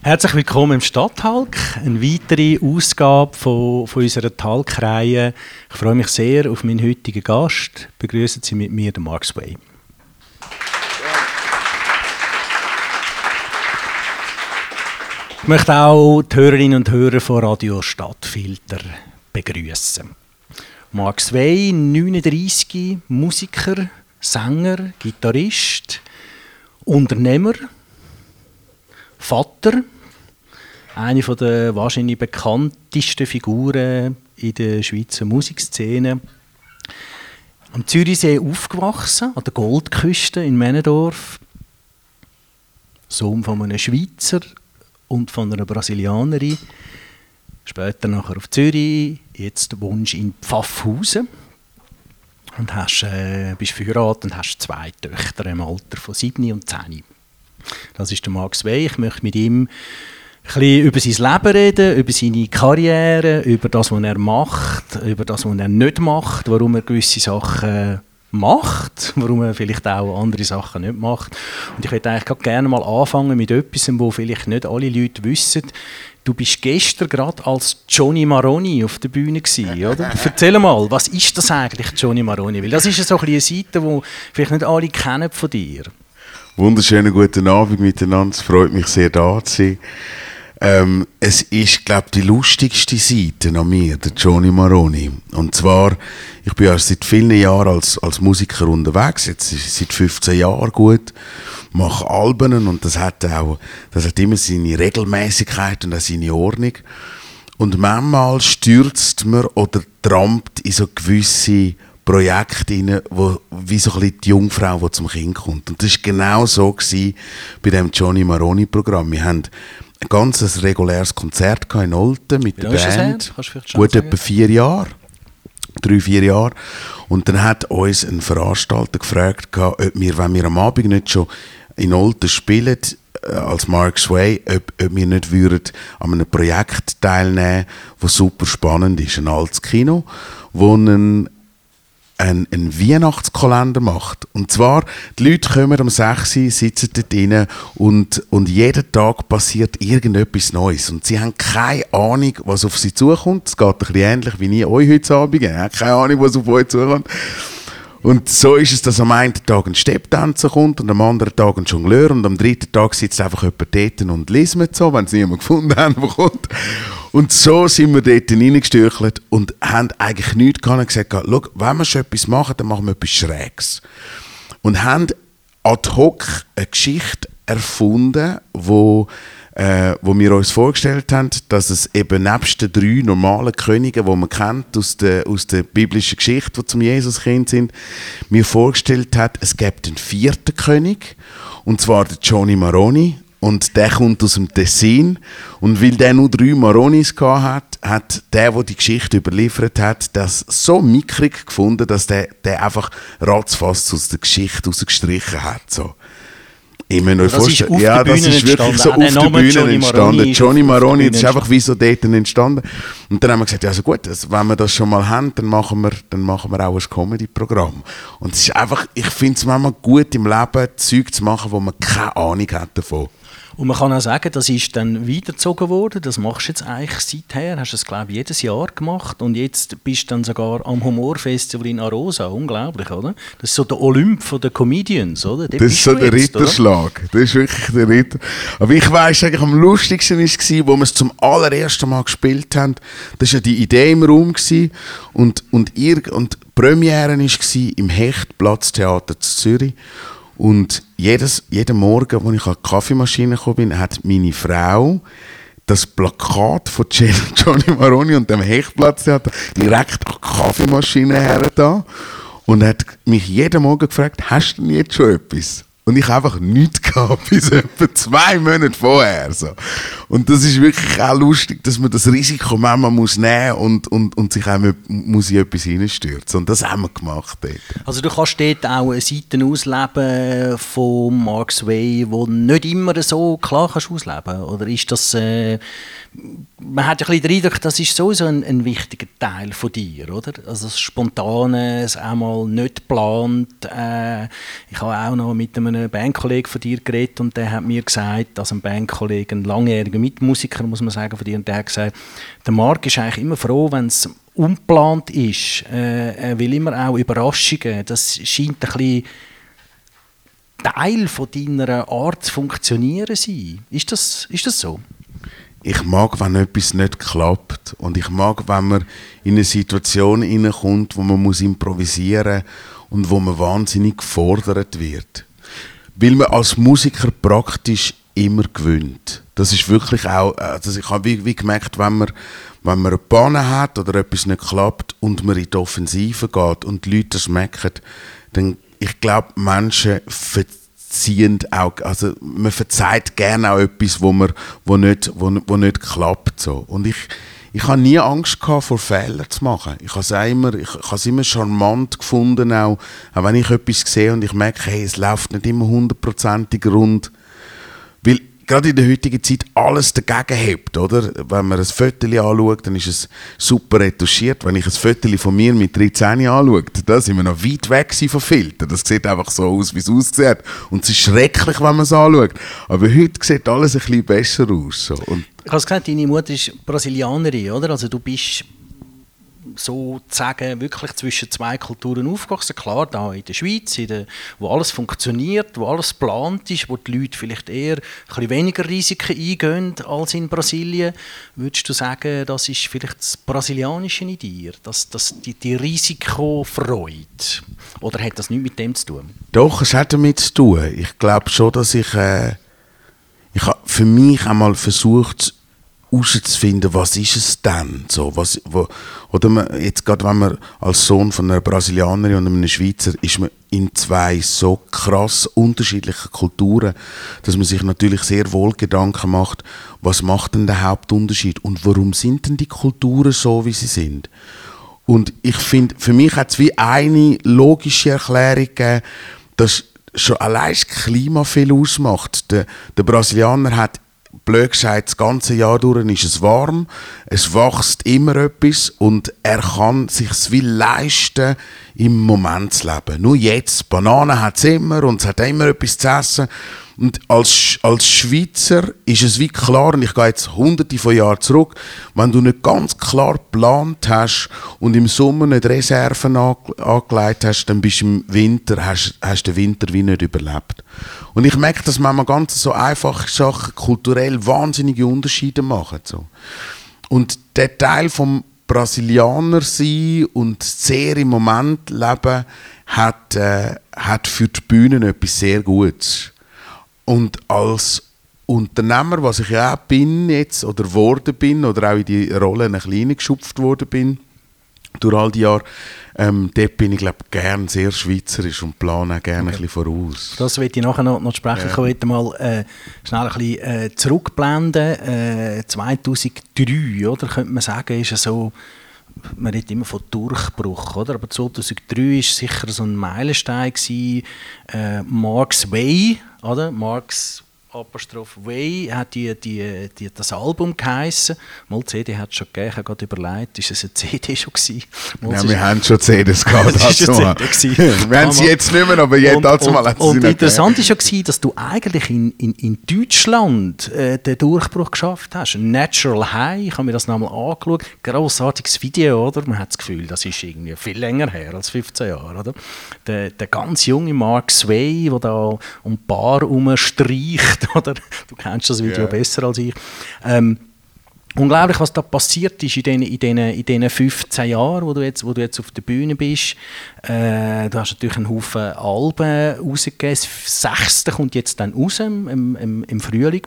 Herzlich willkommen im Stadthalk, eine weitere Ausgabe von, von unserer Talkreihe. Ich freue mich sehr auf meinen heutigen Gast. Begrüßen Sie mit mir den Mark Sway. Ich möchte auch die Hörerinnen und Hörer von Radio Stadtfilter begrüßen. Mark Sway, 39, Musiker, Sänger, Gitarrist, Unternehmer, Vater, eine der wahrscheinlich bekanntesten Figuren in der Schweizer Musikszene. Am Zürichsee aufgewachsen, an der Goldküste in Männendorf. Sohn von einem Schweizer und von einer Brasilianerin. Später nachher auf Zürich, jetzt wohnst du in Pfaffhausen und hast, äh, bist verheiratet und hast zwei Töchter im Alter von 7 und 10. Das ist der Max Wey. Ich möchte mit ihm ein bisschen über sein Leben reden, über seine Karriere, über das, was er macht, über das, was er nicht macht, warum er gewisse Sachen macht, warum er vielleicht auch andere Sachen nicht macht. Und ich würde eigentlich gerne mal anfangen mit etwas, wo vielleicht nicht alle Leute wissen. Du bist gestern gerade als Johnny Maroni auf der Bühne gewesen, oder? Erzähl mal, was ist das eigentlich, Johnny Maroni? Weil das ist so eine Seite, die vielleicht nicht alle kennen von dir. Wunderschönen guten Abend miteinander. Es freut mich sehr, da zu sein. Ähm, es ist, glaube ich, die lustigste Seite an mir, der Johnny Maroni. Und zwar, ich bin ja seit vielen Jahren als, als Musiker unterwegs, jetzt seit 15 Jahren gut, mache Alben und das hat auch, das hat immer seine Regelmäßigkeit und auch seine Ordnung. Und manchmal stürzt man oder trampt in so gewisse Projekte rein, wo, wie so ein bisschen die Jungfrau, die zum Kind kommt. Und das war genau so gewesen bei dem Johnny Maroni-Programm. Wir haben ein ganz reguläres Konzert in Olten mit der Band. Gut etwa vier Jahre. Drei, vier Jahre. Und dann hat uns ein Veranstalter gefragt, ob wir, wenn wir am Abend nicht schon in Olten spielen, äh, als Mark Sway, ob, ob wir nicht würden an einem Projekt teilnehmen, das super spannend ist. Ein altes Kino, wo ein einen, einen Weihnachtskalender macht. Und zwar, die Leute kommen um 6 Uhr, sitzen dort drin und, und jeden Tag passiert irgendetwas Neues. Und sie haben keine Ahnung, was auf sie zukommt. Es geht ein bisschen ähnlich wie ich euch heute Abend. Ich habe keine Ahnung, was auf euch zukommt. Und so ist es, dass am einen Tag ein Stepptänzer kommt und am anderen Tag ein Jongleur und am dritten Tag sitzt einfach jemand dort und liest mit so, wenn sie niemand gefunden haben, der kommt. Und so sind wir dort reingestürchelt und haben eigentlich nichts gehabt und gesagt, schau, wenn wir schon etwas machen, dann machen wir etwas Schräges. Und haben ad hoc eine Geschichte erfunden, wo äh, wo wir uns vorgestellt haben, dass es eben nebst den drei normalen Königen, die man kennt aus der, aus der biblischen Geschichte, die zum Jesuskind sind, mir vorgestellt hat, es gibt einen vierten König, und zwar der Johnny Maroni, und der kommt aus dem Tessin. Und weil der nur drei Maronis hat, hat der, der die Geschichte überliefert hat, das so mickrig gefunden, dass der, der einfach ratzfast aus der Geschichte rausgestrichen hat. So. Ich muss euch vorstellen, ja, das ist wirklich so auf der Bühne Johnny entstanden. Maroni Johnny Maroni, das ist einfach wie so dort entstanden. Und dann haben wir gesagt, ja, also gut, also wenn wir das schon mal haben, dann machen wir, dann machen wir auch ein Comedy-Programm. Und es ist einfach, ich finde es manchmal gut im Leben, Zeug zu machen, wo man keine Ahnung hat davon. Und man kann auch sagen, das ist dann weitergezogen worden. Das machst du jetzt eigentlich seither. Hast du es, glaube ich, jedes Jahr gemacht. Und jetzt bist du dann sogar am Humorfestival in Arosa. Unglaublich, oder? Das ist so der Olymp der Comedians, oder? Dort das ist so der jetzt, Ritterschlag. Oder? Das ist wirklich der Ritter. Aber ich weiss eigentlich, am lustigsten war es, wo wir es zum allerersten Mal gespielt haben. Das war ja die Idee im Raum. Gewesen. Und, und, ihr, und die Premiere war im Hechtplatztheater zu Zürich. Und jedes, jeden Morgen, als ich an die Kaffeemaschine gekommen bin, hat meine Frau das Plakat von Johnny Maroni und dem Hechtplatz direkt an die Kaffeemaschine her und hat mich jeden Morgen gefragt, hast du denn jetzt schon etwas? Und ich einfach nichts gehabt, bis etwa zwei Monate vorher. So. Und das ist wirklich auch lustig, dass man das Risiko manchmal muss nehmen und, und, und sich auch muss in etwas hineinstürzen. Und das haben wir gemacht dort. Also du kannst dort auch Seiten ausleben von Mark Sway, die nicht immer so klar kannst ausleben Oder ist das... Äh man hat ja ein bisschen den Eindruck, das ist sowieso ein, ein wichtiger Teil von dir, oder? Also das Spontane, das einmal nicht geplant. Äh, ich habe auch noch mit einem einem Bandkollegen von dir geredet und der hat mir gesagt, also ein Bandkollege, ein langjähriger Mitmusiker, muss man sagen, von dir, und der hat gesagt, der Marc ist eigentlich immer froh, wenn es unplant ist. Äh, er will immer auch Überraschungen. Das scheint ein bisschen Teil von deiner Art zu funktionieren sein. Ist das, ist das so? Ich mag, wenn etwas nicht klappt. Und ich mag, wenn man in eine Situation hineinkommt, wo man improvisieren muss und wo man wahnsinnig gefordert wird. Weil man als Musiker praktisch immer gewöhnt. Das ist wirklich auch, also ich habe wie, wie gemerkt, wenn man, wenn man eine Panne hat oder etwas nicht klappt und man in die Offensive geht und die Leute das merken, dann ich glaube, Menschen verziehen auch, also man verzeiht gerne auch etwas, wo, man, wo, nicht, wo, wo nicht klappt. So. Und ich, ich habe nie Angst gehabt, vor Fehlern zu machen. Ich habe es immer, ich, ich habe es immer charmant gefunden, auch, auch wenn ich etwas sehe und ich merke, hey, es läuft nicht immer hundertprozentig rund. Weil gerade in der heutigen Zeit alles dagegen hebt, oder? Wenn man ein Foto anschaut, dann ist es super retuschiert. Wenn ich ein Foto von mir mit 13 anschaue, da sind wir noch weit weg von Filtern. Das sieht einfach so aus, wie es aussieht. Und es ist schrecklich, wenn man es anschaut. Aber heute sieht alles ein bisschen besser aus. So. Und ich habe gesagt, deine Mutter ist Brasilianerin, oder? Also du bist sozusagen wirklich zwischen zwei Kulturen aufgewachsen. Klar, da in der Schweiz, in der, wo alles funktioniert, wo alles geplant ist, wo die Leute vielleicht eher ein bisschen weniger Risiken eingehen als in Brasilien. Würdest du sagen, das ist vielleicht das Brasilianische in dir, das, das, die, die Risikofreude? Oder hat das nichts mit dem zu tun? Doch, es hat damit zu tun. Ich glaube schon, dass ich... Äh ich für mich einmal versucht, herauszufinden, was ist es denn? So, was, wo, oder man, jetzt gerade wenn man als Sohn von einer Brasilianerin und einem Schweizer ist man in zwei so krass unterschiedlichen Kulturen, dass man sich natürlich sehr wohl Gedanken macht, was macht denn der Hauptunterschied und warum sind denn die Kulturen so, wie sie sind? Und ich finde, für mich hat es wie eine logische Erklärung gegeben, dass schon allein das Klima viel ausmacht. Der, der Brasilianer hat blöd gesagt, das ganze Jahr durch ist es warm, es wächst immer etwas und er kann sich wie leisten, im Moment zu leben. Nur jetzt, Bananen hat es immer und es hat immer etwas zu essen. Und als, als Schweizer ist es wie klar, und ich gehe jetzt hunderte von Jahren zurück, wenn du nicht ganz klar geplant hast und im Sommer nicht Reserven angelegt hast, dann bist du im Winter, hast, hast den Winter wie nicht überlebt. Und ich merke, dass man ganz so einfache Sachen kulturell wahnsinnige Unterschiede machen. So. Und der Teil vom Brasilianer sein und sehr im Moment leben, hat, äh, hat für die Bühnen etwas sehr Gutes. Und als Unternehmer, was ich ja auch bin jetzt oder geworden bin oder auch in die Rolle ein bisschen geschupft worden bin, durch all die Jahre, ähm, dort bin ich glaube gern sehr schweizerisch und plane auch gerne okay. ein bisschen voraus. Das will ich nachher noch, noch sprechen. Ja. Ich möchte mal äh, schnell ein bisschen äh, zurückblenden. Äh, 2003, oder, könnte man sagen, ist so man redet immer von Durchbruch, oder? aber 2003 war sicher so ein Meilenstein. Gewesen. Äh, Mark's Way, oder? Mark's Apostroph Way hat die, die, die, das Album geheissen. Mal CD hat es schon gegeben, ich habe gerade überlegt, ist es eine CD schon gewesen? Mal ja, wir haben schon CDs gehabt. das ist eine CD wir haben sie jetzt nicht mehr, aber jetzt dazu mal Und, und interessant war ja, dass du eigentlich in, in, in Deutschland äh, den Durchbruch geschafft hast. Natural High, ich habe mir das nochmal angeschaut. Grossartiges Video, oder? Man hat das Gefühl, das ist irgendwie viel länger her als 15 Jahre, oder? Der, der ganz junge Mark Sway, der da um ein Bar herumstreicht oder? Du kennst das Video yeah. besser als ich. Ähm, unglaublich, was da passiert ist in diesen, in diesen, in diesen 15 Jahren, wo du, jetzt, wo du jetzt auf der Bühne bist. Äh, du hast natürlich einen Haufen Alben rausgegeben. Das sechste kommt jetzt dann raus im, im, im Frühling.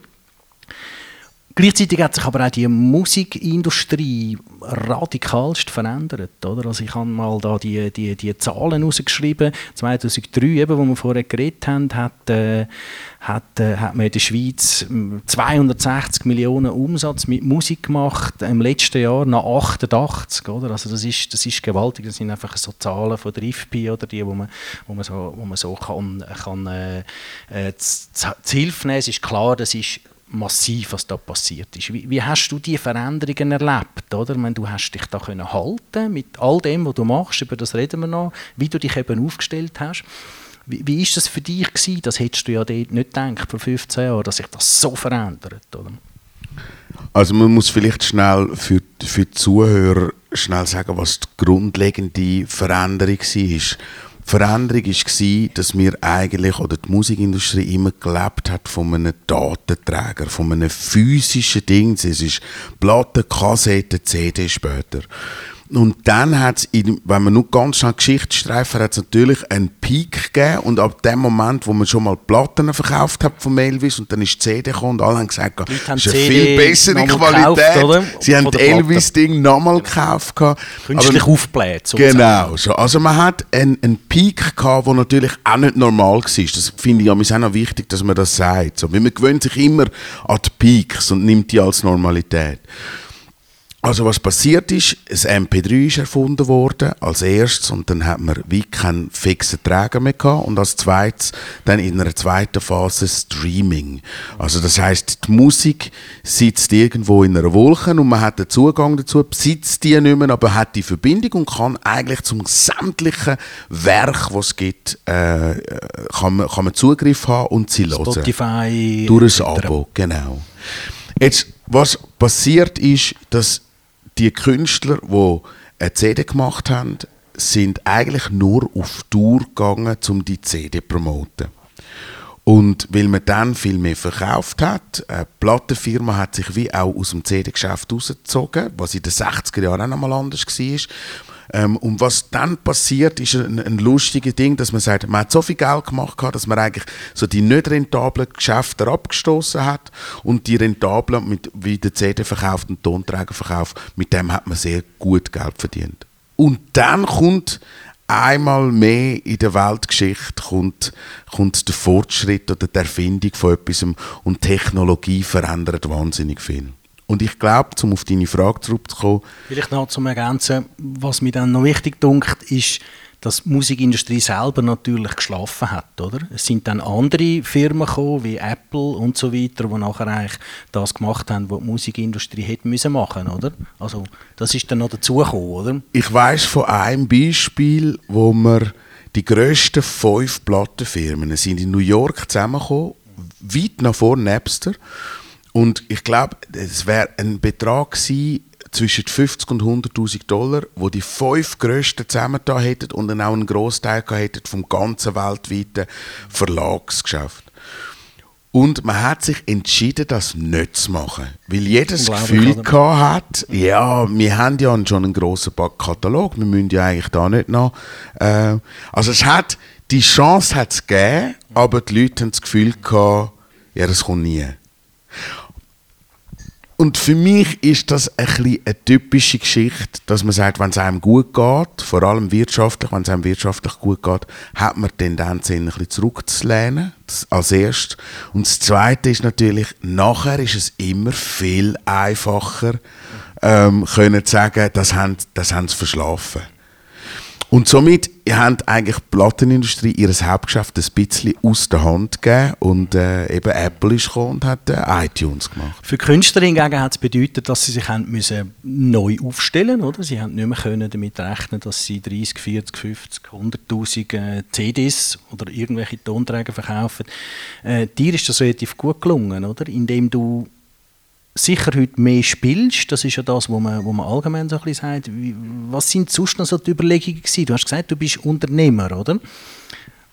Gleichzeitig hat sich aber auch die Musikindustrie radikalst verändert. Oder? Also ich habe mal da die, die, die Zahlen rausgeschrieben. 2003, eben, wo wir vorher geredet haben, hat, äh, hat, äh, hat man in der Schweiz 260 Millionen Umsatz mit Musik gemacht. Im letzten Jahr nach 88. Oder? Also das, ist, das ist gewaltig. Das sind einfach so Zahlen von der IFPI oder die, wo man, wo man so, wo man so kann, kann äh, äh, zu, zu Hilfe nehmen. Es ist klar, das ist massiv, was da passiert ist. Wie, wie, hast du die Veränderungen erlebt? Oder? meine, du hast dich da können halten mit all dem, was du machst, über das reden wir noch, wie du dich eben aufgestellt hast. Wie, ist das für dich gewesen? Das hättest du ja dort nicht gedacht vor 15 Jahren, dass sich das so verändert, oder? Also man muss vielleicht schnell für, für die Zuhörer schnell sagen, was die grundlegende Veränderung war. Veränderung war, dass wir eigentlich, oder die Musikindustrie immer gelebt hat von einem Datenträger, von einem physischen Ding. Es ist Platte, Kassette, CD später. Und dann hat es, wenn man nur ganz schnell Geschichte streifen, hat es natürlich einen Peak gegeben. Und ab dem Moment, wo man schon mal Platten verkauft hat von Elvis und dann ist die CD gekommen und alle haben gesagt, das ist eine viel bessere Qualität. Gekauft, Sie haben das Elvis-Ding nochmal gekauft. Künstlich aufgebläht. Genau. So. Also man hat einen, einen Peak gehabt, der natürlich auch nicht normal war. Das finde ich ja auch noch wichtig, dass man das sagt. So. Weil man gewöhnt sich immer an die Peaks und nimmt die als Normalität. Also was passiert ist, das MP3 ist erfunden worden als erstes und dann hat man wie keinen fixen Träger mehr gehabt und als zweites dann in einer zweiten Phase Streaming. Also das heißt, die Musik sitzt irgendwo in einer Wolke und man hat den Zugang dazu, besitzt die nicht mehr, aber hat die Verbindung und kann eigentlich zum sämtlichen Werk, was es gibt, äh, kann, man, kann man Zugriff haben und sie hören. Spotify. Durch ein Abo, genau. Jetzt, was passiert ist, dass die Künstler, die eine CD gemacht haben, sind eigentlich nur auf Tour gegangen, um die CD zu promoten. Und weil man dann viel mehr verkauft hat, eine Plattenfirma hat sich wie auch aus dem CD-Geschäft rausgezogen, was in den 60er Jahren auch noch mal anders war. Ähm, und was dann passiert, ist ein, ein lustiges Ding, dass man sagt, man hat so viel Geld gemacht, dass man eigentlich so die nicht rentablen Geschäfte abgestoßen hat und die rentablen, mit, wie der CD-Verkauf und Tonträgerverkauf, mit dem hat man sehr gut Geld verdient. Und dann kommt einmal mehr in der Weltgeschichte kommt, kommt der Fortschritt oder die Erfindung von etwas und Technologie verändert wahnsinnig viel. Und ich glaube, um auf deine Frage zurückzukommen. Vielleicht noch zum Ergänzen, was mir dann noch wichtig dunkt, ist, dass die Musikindustrie selber natürlich geschlafen hat, oder? Es sind dann andere Firmen gekommen, wie Apple und so weiter, die nachher eigentlich das gemacht haben, was die Musikindustrie hätte müssen machen, oder? Also das ist dann noch dazugekommen, oder? Ich weiß von einem Beispiel, wo wir die grössten fünf Plattenfirmen sind in New York zusammengekommen, weit nach vor Napster und ich glaube, es wäre ein Betrag gewesen, zwischen 50 und 100.000 Dollar, wo die fünf grössten zusammengetan hätten und dann auch einen Großteil hätten vom ganzen weltweiten Verlagsgeschäft. Und man hat sich entschieden, das nicht zu machen. Weil jeder das Gefühl hat, ja, wir haben ja schon einen grossen Katalog, wir müssen ja eigentlich da nicht noch. Äh, also es hat, die Chance hat es gegeben, aber die Leute haben das Gefühl gehabt, ja, das kommt nie. Und für mich ist das ein bisschen eine typische Geschichte, dass man sagt, wenn es einem gut geht, vor allem wirtschaftlich, wenn es einem wirtschaftlich gut geht, hat man die Tendenz, ein bisschen zurückzulehnen, als erstes. Und das Zweite ist natürlich, nachher ist es immer viel einfacher, ähm, können zu sagen, das haben, das haben sie verschlafen. Und somit hat eigentlich die Plattenindustrie ihr Hauptgeschäft ein bisschen aus der Hand gegeben und äh, eben Apple ist gekommen und hat äh, iTunes gemacht. Für Künstler hingegen hat es bedeutet, dass sie sich haben müssen neu aufstellen mussten. Sie haben nicht mehr können damit rechnen, dass sie 30, 40, 50, 100'000 äh, CDs oder irgendwelche Tonträger verkaufen. Äh, dir ist das relativ gut gelungen, oder? indem du sicher heute mehr spielst, das ist ja das, was man, wo man allgemein so ein bisschen sagt. Was sind sonst noch so die Überlegungen gewesen? Du hast gesagt, du bist Unternehmer, oder?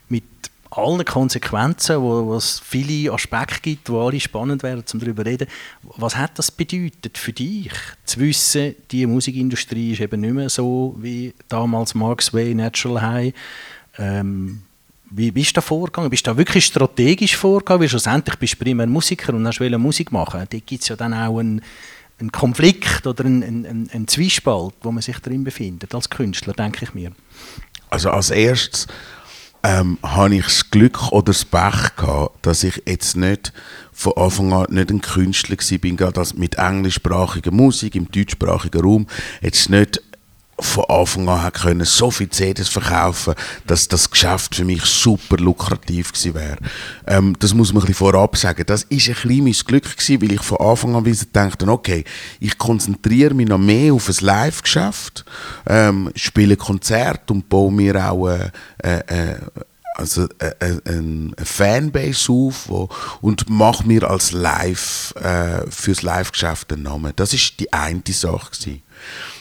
Mit allen Konsequenzen, wo, wo es viele Aspekte gibt, die alle spannend wären, um darüber zu reden. Was hat das bedeutet für dich, zu wissen, die Musikindustrie ist eben nicht mehr so wie damals Mark's Way, Natural High. Ähm, wie bist du da vorgegangen? Bist du da wirklich strategisch vorgegangen? Weil schlussendlich bist du primär Musiker und hast Musik machen. Da gibt es ja dann auch einen, einen Konflikt oder einen, einen, einen, Zwiespalt, wo man sich drin befindet, als Künstler, denke ich mir. Also als erstes ähm, habe ich das Glück oder das Pech gehabt, dass ich jetzt nicht von Anfang an nicht ein Künstler war, gerade mit englischsprachiger Musik im deutschsprachigen Raum jetzt nicht von Anfang an können so viele CDs verkaufen, dass das Geschäft für mich super lukrativ gewesen wäre. Ähm, das muss man ein bisschen vorab sagen. Das ist ein bisschen mein Glück gewesen, weil ich von Anfang an dachte, okay, ich konzentriere mich noch mehr auf ein Live-Geschäft, ähm, spiele Konzerte und baue mir auch äh, äh, also eine, äh, eine Fanbase auf wo, und mache mir als Live, äh, fürs Live-Geschäft einen Namen. Das ist die eine Sache. Gewesen.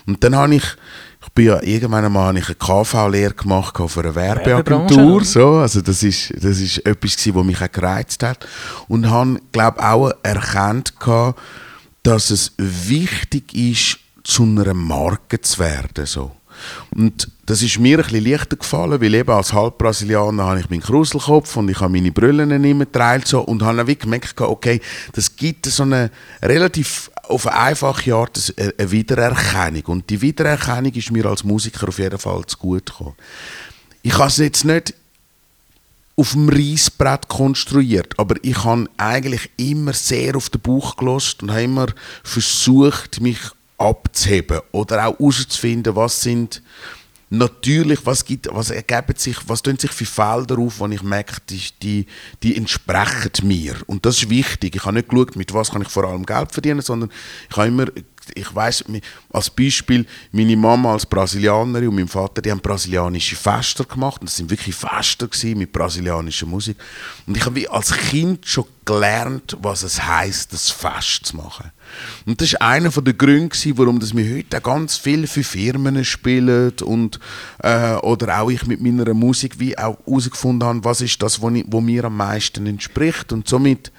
Und dann habe ich bin ja irgendwann einmal eine KV-Lehre gemacht für eine Werbeagentur. So. Also das ist, das ist etwas, gewesen, was mich auch gereizt hat. Und habe, glaube auch erkannt, dass es wichtig ist, zu einer Marke zu werden. So. Und das ist mir ein bisschen leichter gefallen, weil eben als Halbbrasilianer habe ich meinen Kruselkopf und ich habe meine Brillen immer geteilt so und habe dann gemerkt, okay, das gibt so eine relativ auf eine einfache Art eine Wiedererkennung. Und die Wiedererkennung ist mir als Musiker auf jeden Fall zu gut gekommen. Ich habe es jetzt nicht auf dem Reisbrett konstruiert, aber ich habe eigentlich immer sehr auf den Bauch gelost und habe immer versucht, mich abzuheben oder auch herauszufinden, was sind natürlich, was, gibt, was ergeben sich, was tun sich für Felder auf, wo ich merke, die, die, die entsprechen mir. Und das ist wichtig. Ich habe nicht geschaut, mit was kann ich vor allem Geld verdienen, sondern ich habe immer ich weiß als Beispiel, meine Mama als Brasilianerin und mein Vater, die haben brasilianische Fester gemacht. Und das sind wirklich Fester mit brasilianischer Musik. Und ich habe als Kind schon gelernt, was es heißt, das Fest zu machen. Und das ist einer der Gründe, warum wir heute ganz viel für Firmen spielen und äh, oder auch ich mit meiner Musik wie auch herausgefunden habe, was ist das, was mir am meisten entspricht. Und somit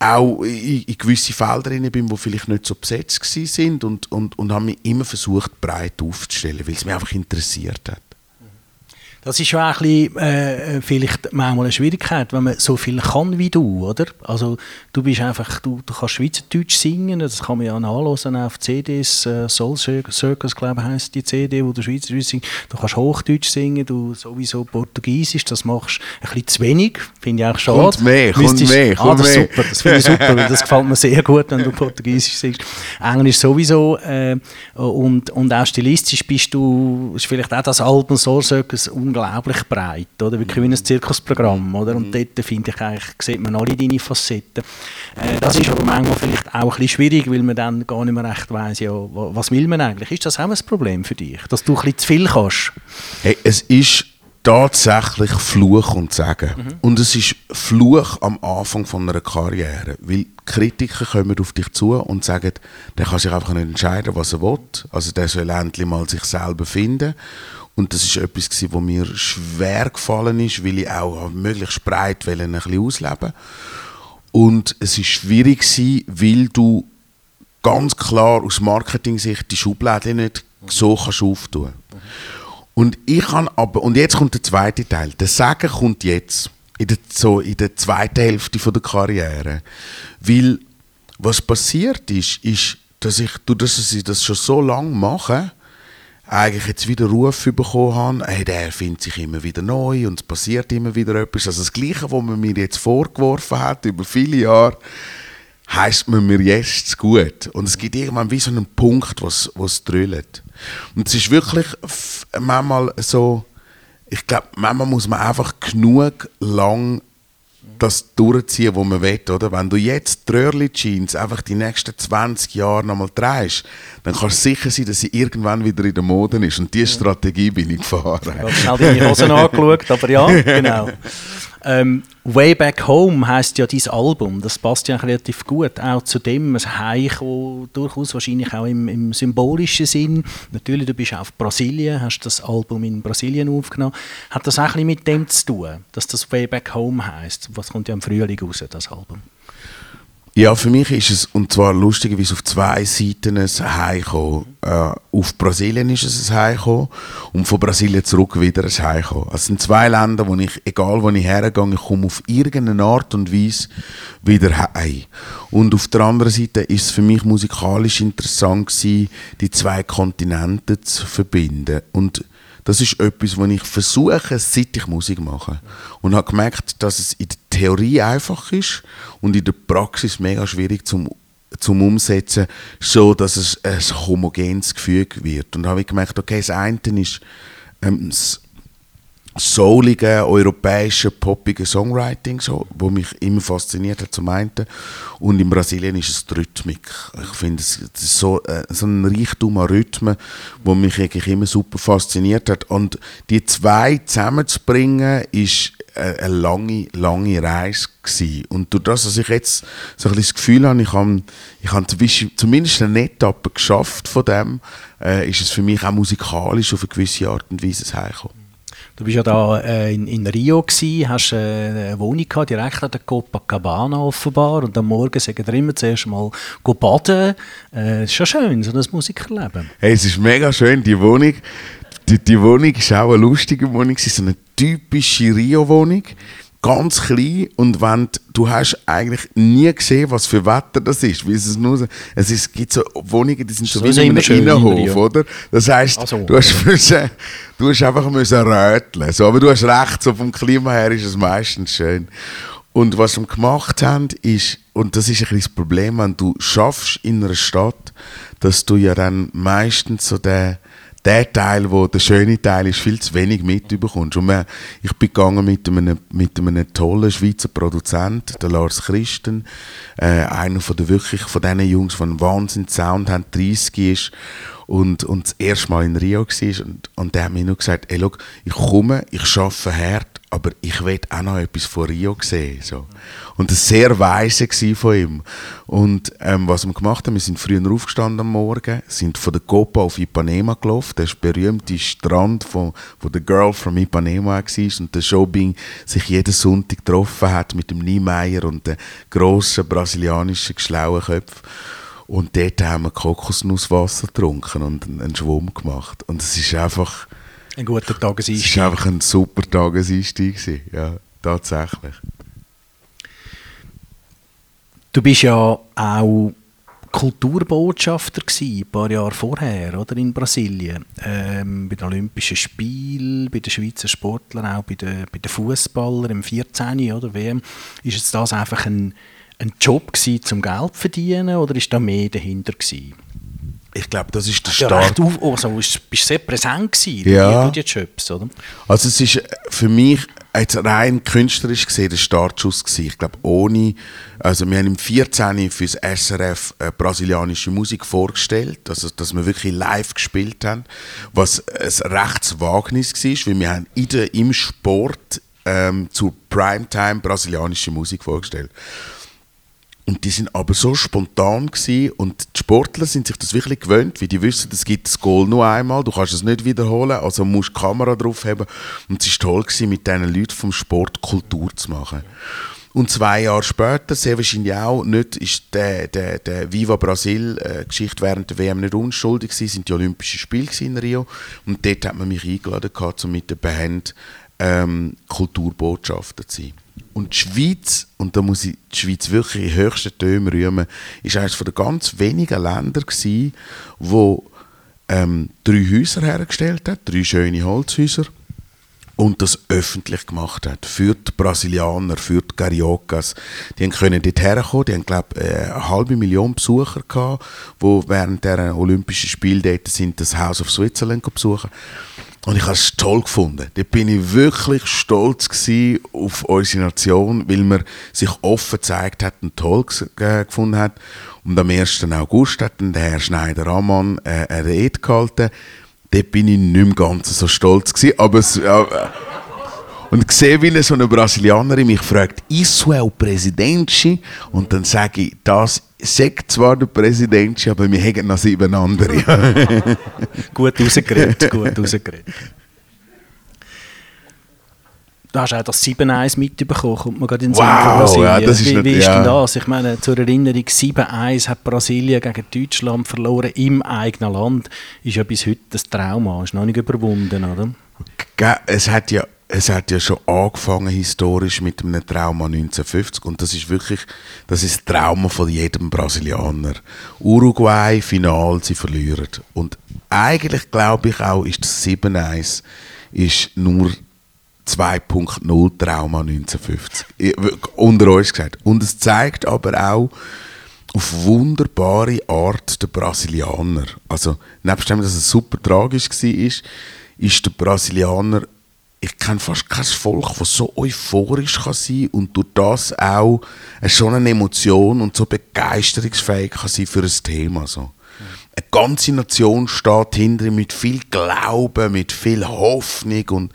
auch in, gewisse Felder rein bin, die vielleicht nicht so besetzt sind und, und, und habe mich immer versucht, breit aufzustellen, weil es mich einfach interessiert hat. Das ist schon ein bisschen, äh, vielleicht manchmal eine Schwierigkeit, wenn man so viel kann wie du, oder? Also du bist einfach, du, du kannst Schweizerdeutsch singen, das kann man ja nachlesen auf CDs, äh, Soul Circus, glaube ich, heisst die CD, wo du Schweizerdeutsch singst. Du kannst Hochdeutsch singen, du sowieso Portugiesisch, das machst du ein bisschen zu wenig, finde ich auch schade. Kommt mehr, kommt mehr, ah, das mehr. super, das finde ich super, weil das gefällt mir sehr gut, wenn du Portugiesisch singst. Englisch sowieso äh, und, und auch stilistisch bist du, ist vielleicht auch das Album Soul Circus unglaublich breit, oder? Wirklich wie ein Zirkusprogramm, oder? Und mhm. dort finde ich eigentlich, sieht man alle deine Facetten. Äh, das ist aber manchmal vielleicht auch ein bisschen schwierig, weil man dann gar nicht mehr recht weiss, ja, was will man eigentlich? Ist das auch ein Problem für dich, dass du ein bisschen zu viel kannst? Hey, es ist tatsächlich Fluch und Sagen. Mhm. Und es ist Fluch am Anfang von einer Karriere, weil Kritiker kommen auf dich zu und sagen, der kann sich einfach nicht entscheiden, was er will. Also der soll endlich mal sich selber finden. Und das ist etwas, was mir schwer gefallen ist, weil ich auch möglichst breit ein bisschen ausleben Und es war schwierig, weil du ganz klar aus Marketing-Sicht die Schublade nicht so kannst auftun kannst. Und ich aber, und jetzt kommt der zweite Teil. Der Sagen kommt jetzt, in der, so in der zweiten Hälfte der Karriere. Weil, was passiert ist, ist, dass ich, durch das ich das schon so lange mache, eigentlich jetzt wieder Ruf bekommen habe, hey, der findet sich immer wieder neu und es passiert immer wieder etwas. Also das Gleiche, was man mir jetzt vorgeworfen hat über viele Jahre, heisst man mir jetzt gut. Und es gibt irgendwann wie so einen Punkt, was es drüllt. Und es ist wirklich manchmal so, ich glaube, manchmal muss man einfach genug lang das durchziehen, was man will, oder? Wenn du jetzt die Röhrli-Jeans einfach die nächsten 20 Jahre nochmal drehst, dann kannst du sicher sein, dass sie irgendwann wieder in der Mode ist. Und diese Strategie bin ich gefahren. Ich habe schnell deine Hosen angeschaut, aber ja, genau. Ähm, Way Back Home heisst ja dein Album. Das passt ja relativ gut auch zu dem. Ein Heimkommen, durchaus wahrscheinlich auch im, im, symbolischen Sinn. Natürlich, du bist auf Brasilien, hast das Album in Brasilien aufgenommen. Hat das auch ein bisschen mit dem zu tun, dass das Way Back Home heisst? Was kommt ja im Frühling raus, das Album? Ja, für mich ist es, und zwar lustigerweise auf zwei Seiten ein Heimkommen. Äh, auf Brasilien ist es ein Heimkommen und von Brasilien zurück wieder ein Heimkommen. Also es sind zwei Länder, wo ich, egal wo ich hergehe, ich komme auf irgendeine Art und Weise wieder heim. Und auf der anderen Seite ist es für mich musikalisch interessant gewesen, die zwei Kontinente zu verbinden. Und das ist etwas, was ich versuche, seit ich Musik mache. Und habe gemerkt, dass es in der Theorie einfach ist und in der Praxis mega schwierig zum zum Umsetzen, so dass es ein homogenes Gefüge wird. Und habe ich gemerkt, okay, das eine ist ähm, das, souligen, europäischen, poppigen Songwriting, so, wo mich immer fasziniert hat zum einen. Und in Brasilien ist es die Rhythmik. Ich finde, es ist so, äh, so ein Reichtum an Rhythmen, wo mich eigentlich immer super fasziniert hat. Und die zwei zusammenzubringen, ist eine lange, lange Reise gewesen. Und durch das, dass ich jetzt so ein bisschen das Gefühl habe, ich habe, ich habe zumindest eine Etappe geschafft von dem, äh, ist es für mich auch musikalisch auf eine gewisse Art und Weise heimgekommen. Du bist ja da äh, in, in, Rio gewesen, hast äh, eine Wohnung gehabt, direkt an der Copacabana offenbar und am Morgen sagen wir immer zuerst mal go baden. Äh, ist schon schön, so ein Musikerleben. Hey, es ist mega schön, die Wohnung. Die, die Wohnung ist auch eine lustige Wohnung, so eine typische Rio-Wohnung ganz klein und wenn du hast eigentlich nie gesehen, was für Wetter das ist, weil es nur es ist, gibt so Wohnungen, die sind so, so wie in einem Innenhof, oder? Das heisst, also. du hast müssen, du hast einfach müssen röteln, so, aber du hast recht, so vom Klima her ist es meistens schön. Und was wir gemacht haben, ist, und das ist ein das Problem, wenn du schaffst in einer Stadt, dass du ja dann meistens so den der Teil, wo der schöne Teil ist, viel zu wenig mitbekommst. Und man, ich bin gegangen mit einem, mit einem tollen Schweizer Produzent, der Lars Christen, äh, einer von der wirklich, von diesen Jungs, einen Wahnsinn Sound haben, 30 ist und, und das erste Mal in Rio war. Und, und der hat mir nur gesagt, hey, look, ich komme, ich arbeite hart, aber ich will auch noch etwas von Rio sehen. So. Und das war sehr weise von ihm. Und ähm, was wir gemacht haben, wir sind früher aufgestanden am Morgen, sind von der Copa auf Ipanema gelaufen, der berühmte Strand, von, wo der Girl from Ipanema war und der Showbing sich jeden Sonntag getroffen hat mit dem Niemeyer und den grossen brasilianischen geschlauen Köpfen. Und dort haben wir Kokosnusswasser getrunken und einen Schwumm gemacht. Und es ist einfach ein guter Tageseinstieg. Es war einfach ein super Tageseinstieg. Ja, tatsächlich. Du bist ja auch Kulturbotschafter gewesen, ein paar Jahre vorher, oder, in Brasilien. Ähm, bei den Olympischen Spielen, bei den Schweizer Sportlern, auch bei den, bei den Fußballern im 14. oder WM. Ist jetzt das einfach ein, ein Job gewesen, zum Geld zu verdienen, oder ist da mehr dahinter gewesen? Ich glaube, das ist der Start. Ja, auf, also, du bist sehr präsent gewesen, ja. die Jobs, oder? Also es ist für mich jetzt rein künstlerisch gesehen der Startschuss gewesen. Ich glaube, ohne, also wir haben im 14. für das SRF äh, brasilianische Musik vorgestellt, also dass wir wirklich live gespielt haben, was ein rechtes Wagnis war, weil wir haben in der, im Sport ähm, zur Primetime brasilianische Musik vorgestellt. Und die sind aber so spontan gewesen und die Sportler sind sich das wirklich gewöhnt, weil die wissen, es gibt das Goal nur einmal, du kannst es nicht wiederholen, also musst du die Kamera drauf haben. Und es war toll, gewesen, mit diesen Leuten vom Sport Kultur zu machen. Und zwei Jahre später, sehr wahrscheinlich auch, nicht, ist der, der, der Viva Brasil-Geschichte äh, während der WM nicht unschuldig gewesen, sind die Olympischen Spiele in Rio. Und dort hat man mich eingeladen, um mit der Band ähm, Kulturbotschafter zu sein. Und die Schweiz, und da muss ich die Schweiz wirklich in höchsten Tönen rühmen, ist eines der ganz wenigen Länder gewesen, wo ähm, drei Häuser hergestellt hat, drei schöne Holzhäuser, und das öffentlich gemacht hat. Für die Brasilianer, für die Cariocas. Die können dort herkommen, die haben, glaube äh, eine halbe Million Besucher gehabt, die während der Olympischen Spiele dort sind, das House of Switzerland besuchen. Und ich habe es toll gefunden. Da bin ich wirklich stolz auf unsere Nation, weil man sich offen gezeigt hat und toll gefunden hat. Und am 1. August hat der Herr Schneider-Ammann äh, eine Rede gehalten. Da bin ich nicht mehr ganz so stolz gewesen, aber es, äh, und sehe, wie so eine Brasilianerin mich fragt, ist er Präsident? Und dann sage ich, das sagt zwar der Präsident, aber wir haben noch sieben andere. gut rausgeredet, gut rausgeredet. Du hast auch das 7-1 mitbekommen, kommt man gerade in den wow, ja, das ist Wie, wie ist denn das? Ich meine, zur Erinnerung, 7-1 hat Brasilien gegen Deutschland verloren im eigenen Land. Ist ja bis heute das Trauma, ist noch nicht überwunden, oder? Es hat ja es hat ja schon angefangen historisch mit einem Trauma 1950 und das ist wirklich, das ist Trauma von jedem Brasilianer. Uruguay, Final, sie verlieren. Und eigentlich glaube ich auch, ist das 7-1 ist nur 2.0 Trauma 1950. Unter uns gesagt. Und es zeigt aber auch auf wunderbare Art der Brasilianer. Also, nebst dem, dass es super tragisch war, ist der Brasilianer ich kenne fast kein Volk, das so euphorisch kann sein und durch das auch schon eine Emotion und so begeisterungsfähig kann sein für ein Thema. So. Eine ganze Nation steht hinter mit viel Glauben, mit viel Hoffnung und,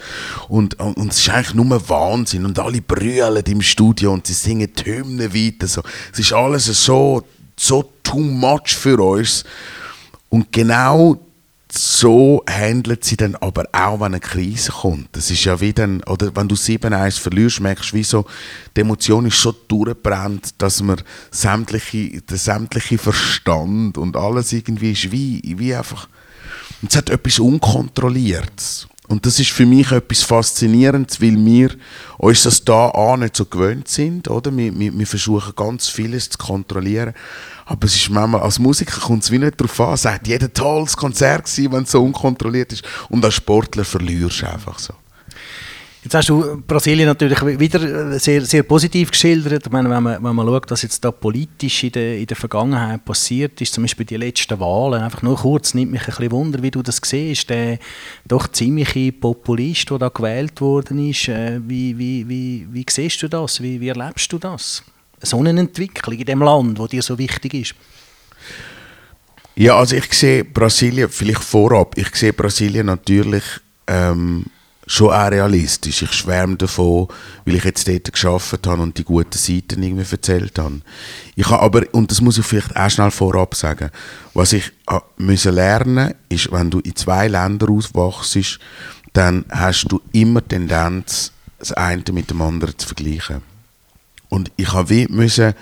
und, und, und es ist eigentlich nur Wahnsinn und alle brüllen im Studio und sie singen die Hymnen weiter. So. Es ist alles so, so too much für uns und genau so handelt sie dann aber auch, wenn eine Krise kommt. Das ist ja wie dann, oder wenn du 7-1 verlierst, merkst du, wie so, die Emotion ist so durchbrennt, dass man sämtliche, der sämtliche Verstand und alles irgendwie ist wie, wie einfach, und es hat etwas Unkontrolliertes. Und das ist für mich etwas Faszinierendes, weil wir uns das da auch nicht so gewöhnt sind, oder? Wir, wir, wir versuchen ganz vieles zu kontrollieren. Aber es ist manchmal, als Musiker kommt es wie nicht darauf an, es hat jeder tolles Konzert gewesen, wenn es so unkontrolliert ist. Und als Sportler verlierst du einfach so. Jetzt hast du Brasilien natürlich wieder sehr, sehr positiv geschildert. Ich meine, wenn, man, wenn man schaut, was jetzt da politisch in der, in der Vergangenheit passiert ist, zum Beispiel die letzten Wahlen, einfach nur kurz, nimmt mich ein bisschen Wunder, wie du das siehst, der doch ziemliche Populist, der da gewählt worden ist, äh, wie, wie, wie, wie siehst du das? Wie, wie erlebst du das? So eine Entwicklung in dem Land, wo dir so wichtig ist? Ja, also ich sehe Brasilien, vielleicht vorab, ich sehe Brasilien natürlich ähm, schon auch realistisch. Ich schwärme davon, weil ich jetzt dort geschafft habe und die guten Seiten irgendwie erzählt habe. Ich habe aber, und das muss ich vielleicht auch schnell vorab sagen, was ich müssen lernen ist, wenn du in zwei Ländern auswachst, dann hast du immer Tendenz, das eine mit dem anderen zu vergleichen. Und ich habe wie müssen,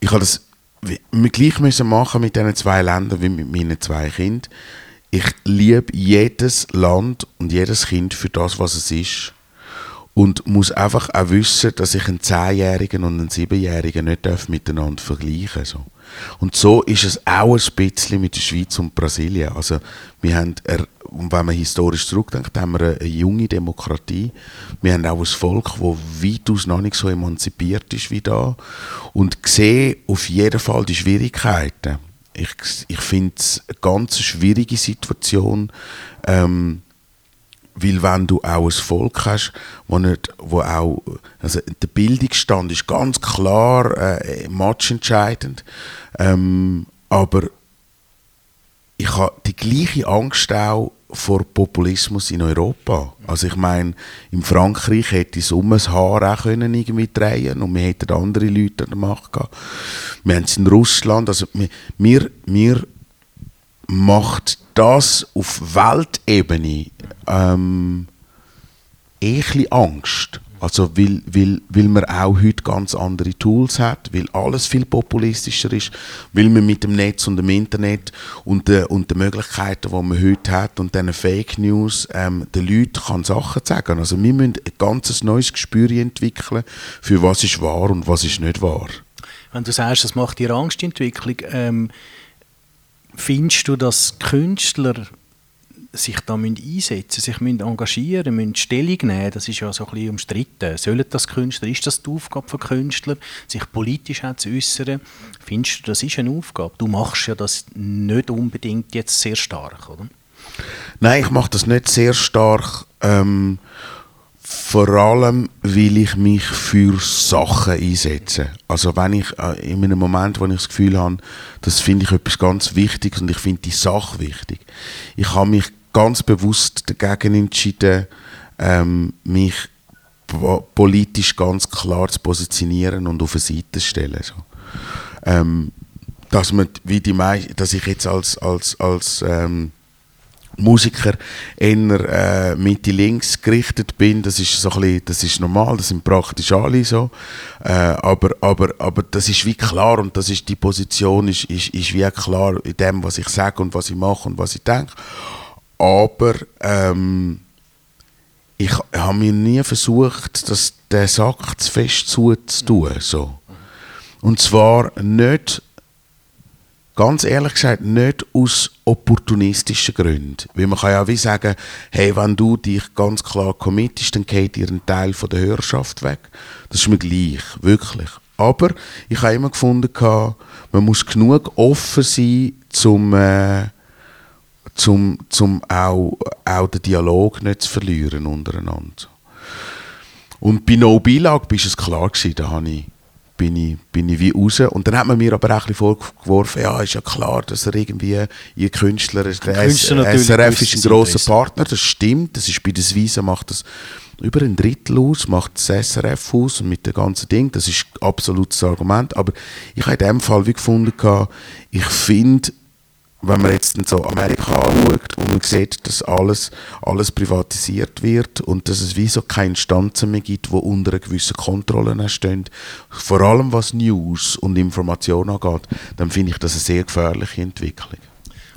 ich habe das wie, gleich müssen machen mit diesen zwei Ländern wie mit meinen zwei Kindern ich liebe jedes Land und jedes Kind für das, was es ist. Und muss einfach auch wissen, dass ich einen Zehnjährigen und einen Siebenjährigen nicht miteinander vergleichen darf. Und so ist es auch ein bisschen mit der Schweiz und Brasilien. Also wir haben, wenn man historisch zurückdenkt, haben wir eine, junge Demokratie. Wir haben auch ein Volk, das weitaus noch nicht so emanzipiert ist wie da. Und sehe auf jeden Fall die Schwierigkeiten ich, ich finde es eine ganz schwierige Situation, ähm, weil wenn du auch ein Volk hast, wo, nicht, wo auch, also der Bildungsstand ist ganz klar äh, matchentscheidend, ähm, aber ich habe die gleiche Angst auch vor Populismus in Europa. Also ich meine, in Frankreich hätte es um ein Haar auch können irgendwie drehen und wir hätten andere Leute an der Macht gehabt. Wir haben es in Russland, also mir, mir macht das auf Weltebene ähm, eh ein Angst. Also weil, weil, weil man auch heute ganz andere Tools hat, weil alles viel populistischer ist, weil man mit dem Netz und dem Internet und den, und den Möglichkeiten, die man heute hat und diesen Fake News ähm, den Leuten kann Sachen sagen. Also wir müssen ein ganz neues Gespür entwickeln, für was ist wahr und was ist nicht wahr. Wenn du sagst, das macht dir Angstentwicklung, ähm, findest du, dass Künstler sich da einsetzen sich engagieren müssen, Stellung nehmen, das ist ja so ein bisschen umstritten. Sollen das Künstler, ist das die Aufgabe von Künstlern, sich politisch zu äußern? Findest du, das ist eine Aufgabe? Du machst ja das nicht unbedingt jetzt sehr stark, oder? Nein, ich mache das nicht sehr stark. Ähm, vor allem, weil ich mich für Sachen einsetze. Also wenn ich äh, in einem Moment, wo ich das Gefühl habe, das finde ich etwas ganz Wichtiges und ich finde die Sache wichtig. Ich habe mich ganz bewusst dagegen entschieden, ähm, mich politisch ganz klar zu positionieren und auf eine Seite zu stellen. So. Ähm, dass, man, wie die dass ich jetzt als, als, als ähm, Musiker eher äh, Mitte-Links gerichtet bin, das ist so ein bisschen, das ist normal, das sind praktisch alle so, äh, aber, aber, aber das ist wie klar und das ist die Position ist, ist, ist wie klar in dem, was ich sage und was ich mache und was ich denke aber ähm, ich habe mir nie versucht, dass der Sack zu fest zuzutun. So. Und zwar nicht, ganz ehrlich gesagt, nicht aus opportunistischen Gründen. Weil man kann ja wie sagen, hey, wenn du dich ganz klar committest, dann geht dir ein Teil von der Hörerschaft weg. Das ist mir gleich, wirklich. Aber ich habe immer gefunden, man muss genug offen sein, zum... Äh, zum, zum auch, auch den Dialog nicht zu verlieren untereinander. Und bei No Bilag war es klar, gewesen, da habe ich bin ich, bin ich wie raus. Und dann hat man mir aber auch ein vorgeworfen, ja, ist ja klar, dass er irgendwie, ihr Künstler, der Künstler SRF ist ein grosser Partner, das stimmt, das ist bei der Wiese macht das über ein Drittel aus, macht das SRF aus und mit dem ganzen Ding, das ist absolutes Argument, aber ich habe in dem Fall wie gefunden, ich finde, wenn man jetzt so Amerika anschaut und man sieht, dass alles, alles privatisiert wird und dass es wie so keine Instanzen mehr gibt, die unter gewissen Kontrolle stehen, vor allem was News und Information angeht, dann finde ich das eine sehr gefährliche Entwicklung.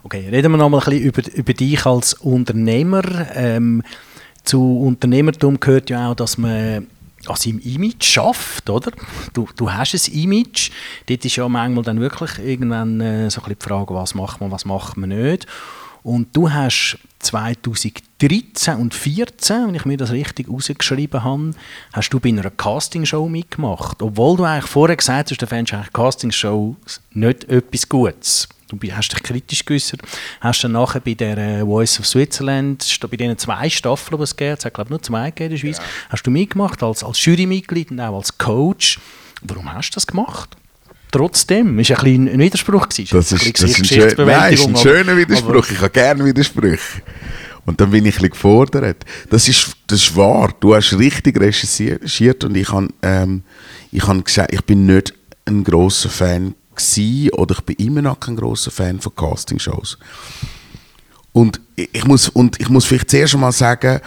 Okay, reden wir noch mal ein bisschen über, über dich als Unternehmer. Ähm, zu Unternehmertum gehört ja auch, dass man an seinem Image schafft, oder? Du, du hast ein Image, dort ist ja manchmal dann wirklich irgendwann äh, so ein die Frage, was macht man, was macht man nicht. Und du hast 2013 und 2014, wenn ich mir das richtig rausgeschrieben habe, hast du bei einer Castingshow mitgemacht. Obwohl du eigentlich vorher gesagt hast, du fändest Castingshows nicht etwas Gutes du hast dich kritisch geäußert, hast dann nachher bei der äh, Voice of Switzerland, bei diesen zwei Staffeln, die es gibt, es hat glaube nur zwei in der Schweiz, ja. hast du mitgemacht als, als Jurymitglied und auch als Coach. Warum hast du das gemacht? Trotzdem, ist ein, ein Widerspruch gewesen. Das ist, das ist ein, schön, nein, ist ein schöner Widerspruch, ich habe gerne Widersprüche. Und dann bin ich ein bisschen gefordert. Das ist, das ist wahr, du hast richtig recherchiert und ich habe ähm, ich hab gesagt, ich bin nicht ein grosser Fan gewesen, oder ich bin immer noch kein großer Fan von Castingshows. Und ich muss, und ich muss vielleicht zuerst einmal sagen,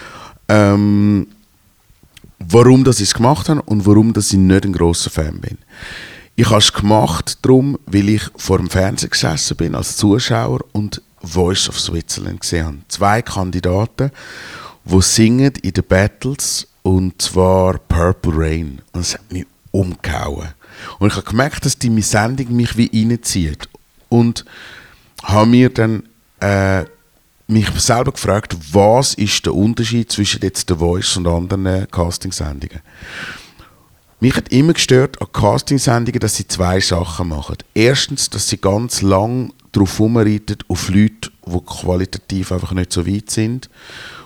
ähm, warum ich es gemacht habe und warum dass ich nicht ein großer Fan bin. Ich habe es gemacht, darum, weil ich vor dem Fernseher gesessen bin als Zuschauer und Voice of Switzerland gesehen habe. Zwei Kandidaten, die singen in den Battles und zwar Purple Rain. Und es hat mich umgehauen. Und ich habe gemerkt, dass die Sendung mich wie reinzieht. Und habe mir dann äh, mich selber gefragt, was ist der Unterschied zwischen jetzt The Voice und anderen äh, Castingsendungen. Mich hat immer gestört an Castingsendungen, dass sie zwei Sachen machen. Erstens, dass sie ganz lang darauf herumreiten, auf Leute, die qualitativ einfach nicht so weit sind.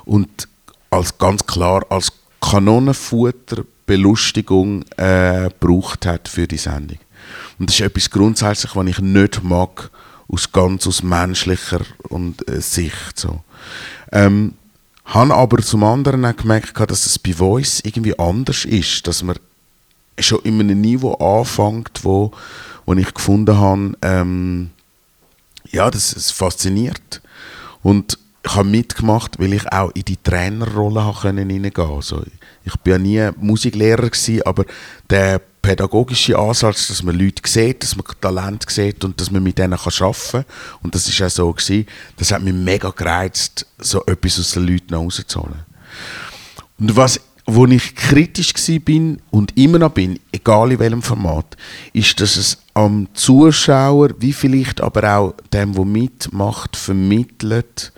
Und als ganz klar als Kanonenfutter Belustigung äh, gebraucht hat für die Sendung. Und das ist etwas grundsätzlich, was ich nicht mag, aus ganz aus menschlicher und, äh, Sicht. So. Ähm, habe aber zum anderen auch gemerkt, dass es bei Voice irgendwie anders ist, dass man schon in einem Niveau anfängt, wo, wo ich gefunden habe, ähm, ja, das, das fasziniert. Und ich habe mitgemacht, weil ich auch in die Trainerrolle hineingehen konnte. Also, ich war ja nie Musiklehrer, gewesen, aber der pädagogische Ansatz, dass man Leute sieht, dass man Talent sieht und dass man mit denen arbeiten kann, und das ist auch so, gewesen, das hat mich mega gereizt, so etwas aus den Leuten rauszuholen. Und was wo ich kritisch bin und immer noch bin, egal in welchem Format, ist, dass es am Zuschauer, wie vielleicht aber auch dem, der mitmacht, vermittelt,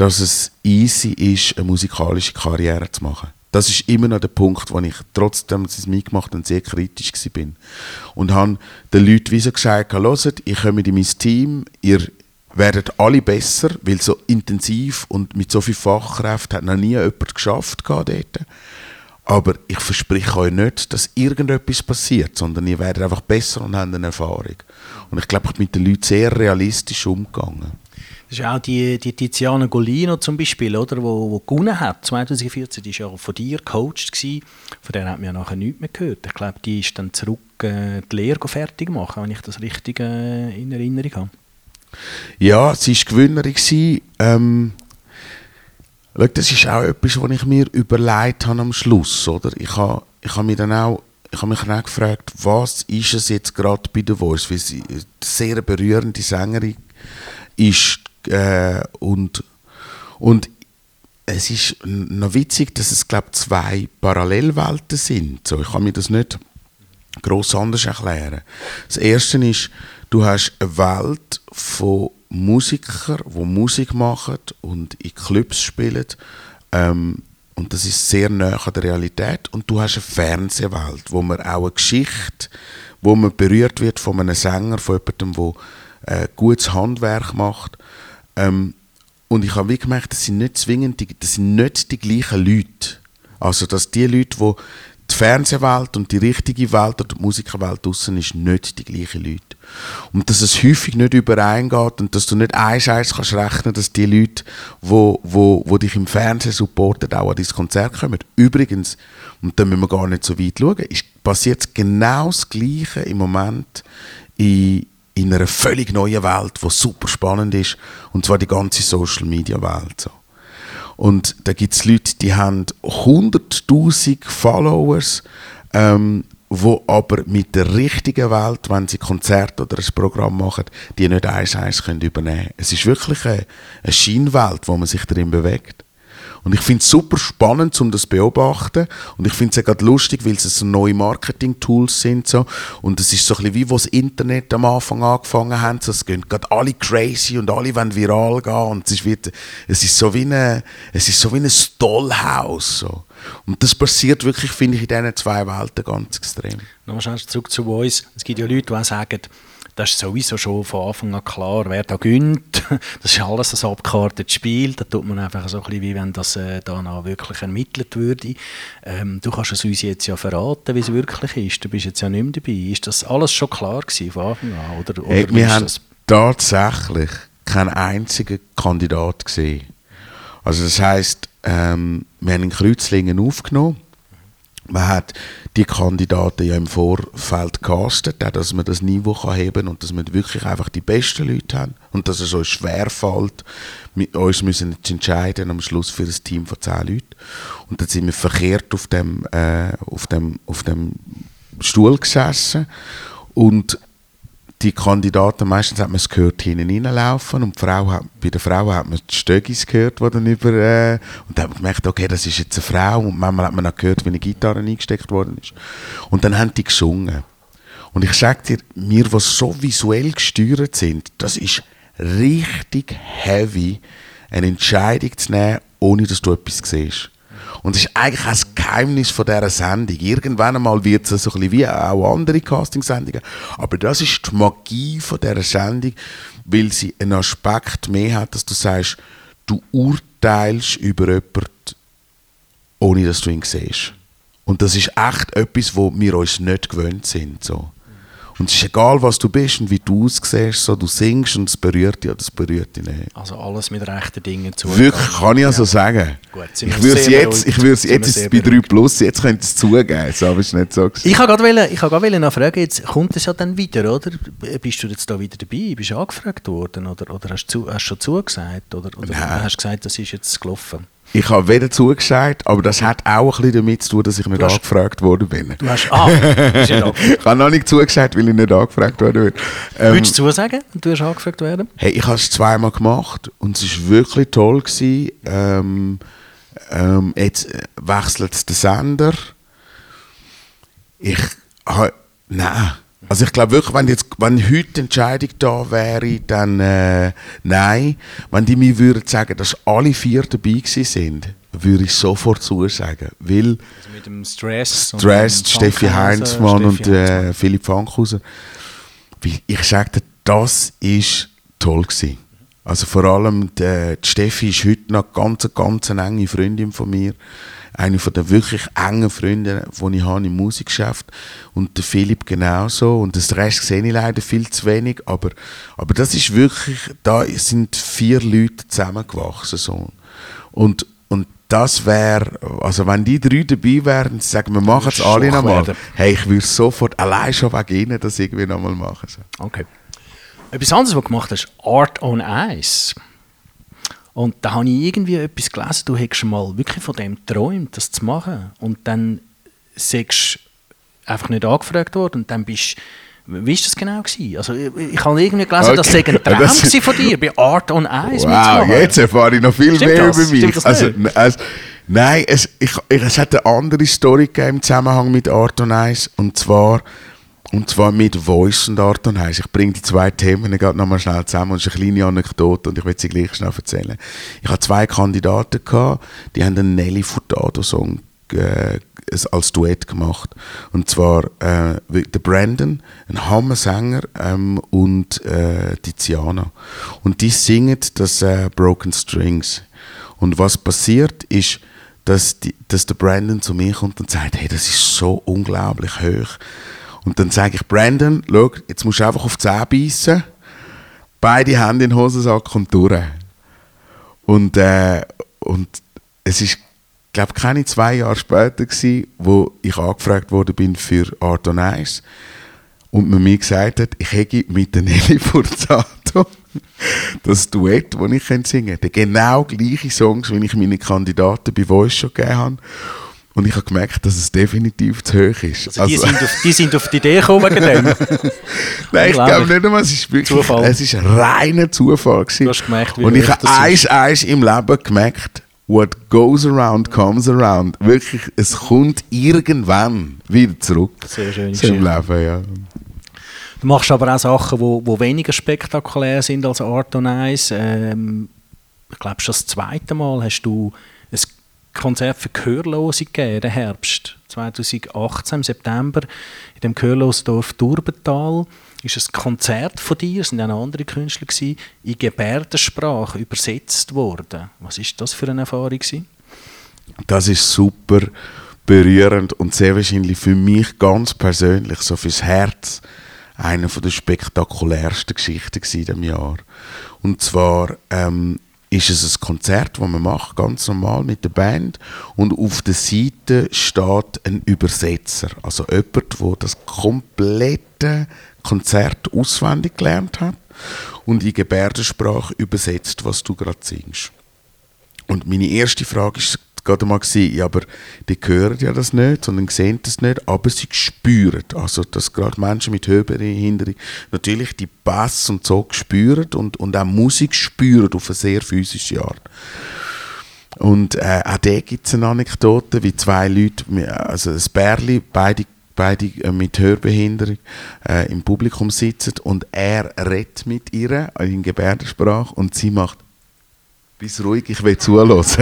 dass es easy ist, eine musikalische Karriere zu machen. Das ist immer noch der Punkt, wo ich trotzdem, dass ich es mitgemacht habe, sehr kritisch bin. Und habe den Leuten wie so gesagt, hört, ich komme in mein Team, ihr werdet alle besser, weil so intensiv und mit so viel Fachkräften hat noch nie jemand geschafft dort. Aber ich verspreche euch nicht, dass irgendetwas passiert, sondern ihr werdet einfach besser und habt eine Erfahrung. Und ich glaube, ich bin mit den Leuten sehr realistisch umgegangen. Das ist auch die, die Tiziana Golino zum Beispiel, oder, wo, wo gewonnen hat 2014. Die war ja von dir gecoacht. Gewesen. Von der hat man ja nachher nichts mehr gehört. Ich glaube, die ist dann zurück äh, die Lehre fertig machen, wenn ich das richtig äh, in Erinnerung habe. Ja, sie war Gewinnerin. Ähm, schau, das ist auch etwas, was ich mir überlegt habe am Schluss. Oder? Ich habe ich ha mich dann auch ich habe mich dann auch gefragt, was ist es jetzt gerade bei der Voice, weil sie eine sehr berührende Sängerin ist äh, und, und es ist noch witzig, dass es glaube zwei Parallelwelten sind. So, ich kann mir das nicht groß anders erklären. Das erste ist, du hast eine Welt von Musikern, die Musik machen und in Clubs spielen. Ähm, und das ist sehr nah an der Realität. Und du hast eine Fernsehwelt, wo man auch eine Geschichte, wo man berührt wird von einem Sänger, von jemandem, der äh, gutes Handwerk macht. Ähm, und ich habe wie gemerkt, das sind nicht zwingend, die, das sind nicht die gleichen Leute. Also, dass die Leute, die die Fernsehwelt und die richtige Welt oder die Musikerwelt draussen ist, nicht die gleichen Leute. Und dass es häufig nicht übereingeht und dass du nicht eins eins kannst rechnen, dass die Leute, wo, wo, wo dich im Fernsehen supporten, auch an dein Konzert kommen. Übrigens, und da müssen wir gar nicht so weit schauen, ist, passiert genau das Gleiche im Moment in, in einer völlig neuen Welt, die super spannend ist, und zwar die ganze Social-Media-Welt. So. Und da gibt es Leute, die haben 100'000 Followers, ähm, wo aber mit der richtigen Welt, wenn sie Konzert oder ein Programm machen, die nicht eins eins können übernehmen. Es ist wirklich eine, eine Scheinwelt, wo man sich darin bewegt. Und ich finde es super spannend, um das zu beobachten. Und ich finde es ja gerade lustig, weil es so neue Marketing-Tools sind. So. Und es ist so ein bisschen wie, wo das Internet am Anfang angefangen hat. Es gehen gerade alle crazy und alle wollen viral gehen. Und es ist, wie, es ist so wie eine, es ist so wie ein Dollhouse. So. Und das passiert wirklich, finde ich, in diesen zwei Welten ganz extrem. Nochmal zurück zu uns. Es gibt ja Leute, die sagen, das ist sowieso schon von Anfang an klar, wer da gönnt. Das ist alles ein abgekartetes Spiel. Da tut man einfach so ein bisschen, wie wenn das äh, danach wirklich ermittelt würde. Ähm, du kannst es uns jetzt ja verraten, wie es wirklich ist. Du bist jetzt ja nicht mehr dabei. Ist das alles schon klar gewesen von Anfang an? Oder, oder hey, wir haben tatsächlich keinen einzigen Kandidat gesehen. Also das heisst, ähm, wir haben in Kreuzlingen aufgenommen man hat die Kandidaten ja im Vorfeld castet, dass man das Niveau kann heben und dass wir wirklich einfach die besten Leute haben. Und dass es uns schwerfällt, mit uns müssen zu entscheiden am Schluss für ein Team von zehn Leuten. Und dann sind wir verkehrt auf dem, äh, auf dem, auf dem Stuhl gesessen. Und die Kandidaten, meistens hat man es gehört, hinten reinlaufen und Frau hat, bei der Frau hat man die Stöckis gehört, die dann über, äh, und dann hat man gemerkt, okay, das ist jetzt eine Frau und manchmal hat man auch gehört, wie eine Gitarre eingesteckt worden ist. Und dann haben die gesungen. Und ich sage dir, wir, die so visuell gesteuert sind, das ist richtig heavy, eine Entscheidung zu nehmen, ohne dass du etwas siehst. Und es ist eigentlich auch das Geheimnis von dieser Sendung. Irgendwann einmal wird es so ein bisschen wie auch andere Castingsendungen. Aber das ist die Magie von dieser Sendung, weil sie einen Aspekt mehr hat, dass du sagst, du urteilst über jemanden, ohne dass du ihn siehst. Und das ist echt etwas, wo wir uns nicht gewöhnt sind. So. Und es ist egal, was du bist und wie du aussiehst, so, du singst und es berührt dich, das berührt dich nicht. Also alles mit rechten Dingen zu. Wirklich, kann ich also ja. sagen. Gut, ich würde es jetzt, ich würde jetzt ist es bei 3 Plus, jetzt könnte es zugeben, so, es ist nicht so gewesen. Ich habe gerade, ich habe gerade noch fragen, jetzt kommt es ja dann wieder, oder? Bist du jetzt da wieder dabei? Bist du angefragt worden oder, oder hast du hast schon zugesagt oder, oder hast du gesagt, das ist jetzt gelaufen? Ich habe weder zugesagt, aber das hat auch ein bisschen damit zu tun, dass ich nicht hast, angefragt worden bin. Du hast, ah, Ich habe noch nicht zugesagt, weil ich nicht angefragt worden bin. Ähm, Würdest du zusagen, du hast angefragt werden? Hey, ich habe es zweimal gemacht und es war wirklich toll. Gewesen. Ähm, ähm, jetzt wechselt der Sender. Ich habe, nein, also ich glaube wirklich, wenn, jetzt, wenn heute die Entscheidung da wäre, dann äh, nein. Wenn die mir würden sagen, dass alle vier dabei sind, würde ich sofort zusagen. Weil also mit dem Stress, Stress Steffi Heinzmann und äh, Philipp Fankhauser. Ich sagte, das ist toll gewesen. Also vor allem die, die Steffi ist heute noch ganz, ganz eine enge Freundin von mir eine von den wirklich engen Freunde, die ich habe im Musikgeschäft und der Philipp genauso und das Rest sehe ich leider viel zu wenig, aber, aber das ist wirklich, da sind vier Leute zusammengewachsen so. und, und das wäre, also wenn die drei dabei wären, sagen wir machen es alle nochmal, hey, ich würde sofort allein schon wegen ihnen das irgendwie nochmal machen. So. Okay. Etwas anderes, was du gemacht hast, Art on Ice. Und da habe ich irgendwie etwas gelesen, du hättest mal wirklich von dem geträumt, das zu machen. Und dann sagst du einfach nicht angefragt worden und dann bist wie war das genau? Gewesen? Also, ich, ich habe irgendwie gelesen, okay. dass es ein Traum das von dir, bei Art on Ice Wow, jetzt erfahre ich noch viel Stimmt mehr das? über mich. Also, also, nein, es, ich, es hat eine andere Story gegeben im Zusammenhang mit Art on Ice. Und zwar und zwar mit Voice und Art und Weise. Ich bringe die zwei Themen gerade nochmal schnell zusammen. Und es ist eine kleine Anekdote und ich will sie gleich schnell erzählen. Ich hatte zwei Kandidaten, gehabt, die haben einen Nelly Furtado-Song äh, als Duett gemacht. Und zwar äh, der Brandon, ein Hammer-Sänger ähm, und äh, Tiziana. Und die singen das äh, Broken Strings. Und was passiert ist, dass, die, dass der Brandon zu mir kommt und sagt, hey, das ist so unglaublich hoch. Und dann sage ich, Brandon, schau, jetzt musst du einfach auf die Zähne beißen, beide Hände in den Hosensack und durch. Und, äh, und es ist, glaube keine zwei Jahre später gewesen, wo ich angefragt worden bin für Art on Ice und man mir gesagt hat, ich hätte mit der Nelly Forzato das Duett, das ich singen kann, genau gleiche Songs, wie ich meine Kandidaten bei Voice schon gegeben habe. Und ich habe gemerkt, dass es definitiv zu hoch ist. Also, die, also, sind, auf, die sind auf die Idee gekommen wegen dem? Nein, ich glaube nicht einmal, es ist wirklich, Zufall. es ist reiner Zufall gewesen. Du hast gemerkt, wie Und ich habe eins, eins im Leben gemerkt, what goes around comes around. Wirklich, es kommt irgendwann wieder zurück. Sehr schön. So im Leben, ja. Du machst aber auch Sachen, die wo, wo weniger spektakulär sind als Art on Ice. Ähm, ich glaube, schon das zweite Mal hast du Konzert für Gehörlose gegeben, im Herbst 2018, im September, in dem Gehörlosdorf Turbental ist ein Konzert von dir, es waren auch andere Künstler, gewesen, in Gebärdensprache übersetzt worden. Was ist das für eine Erfahrung? Gewesen? Das ist super berührend und sehr wahrscheinlich für mich ganz persönlich, so fürs Herz, eine der spektakulärsten Geschichten in diesem Jahr. Und zwar ähm, ist es ein Konzert, das man macht, ganz normal mit der Band und auf der Seite steht ein Übersetzer, also jemand, der das komplette Konzert auswendig gelernt hat und in Gebärdensprache übersetzt, was du gerade singst. Und meine erste Frage ist gerade mal gewesen, ja, aber die hören ja das nicht, sondern sehen das nicht, aber sie spüren, also dass gerade Menschen mit Hörbehinderung natürlich die Bass und so spüren und, und auch Musik spüren auf eine sehr physische Art. Und äh, auch da gibt es eine Anekdote, wie zwei Leute, also ein Bärli, beide beide äh, mit Hörbehinderung äh, im Publikum sitzen und er redet mit ihr in Gebärdensprache und sie macht bist ruhig, ich will zuhören. das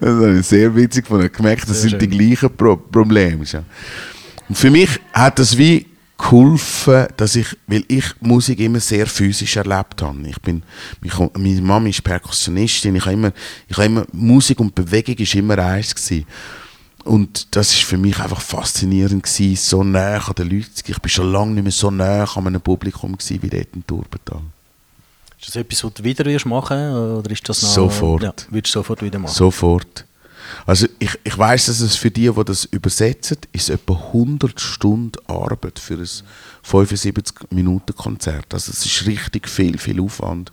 habe ich sehr witzig von gemerkt, das sehr sind schön. die gleichen Pro Probleme. Und für mich hat das wie geholfen, dass ich, weil ich Musik immer sehr physisch erlebt habe. Ich bin, meine Mama ist Perkussionistin, ich habe immer, ich habe immer, Musik und Bewegung ist immer eins gewesen. Und das ist für mich einfach faszinierend gewesen, so nah an den Leuten. Ich bin schon lange nicht mehr so nah an einem Publikum gewesen, wie dort in Turbetal. Ist das etwas, was du wieder wirst machen oder ist das noch, Sofort. Ja, würdest du sofort wieder machen? Sofort. Also ich, ich weiß, dass es für die, die das übersetzen, ist etwa 100 Stunden Arbeit für ein 75 Minuten Konzert. Also es ist richtig viel, viel Aufwand.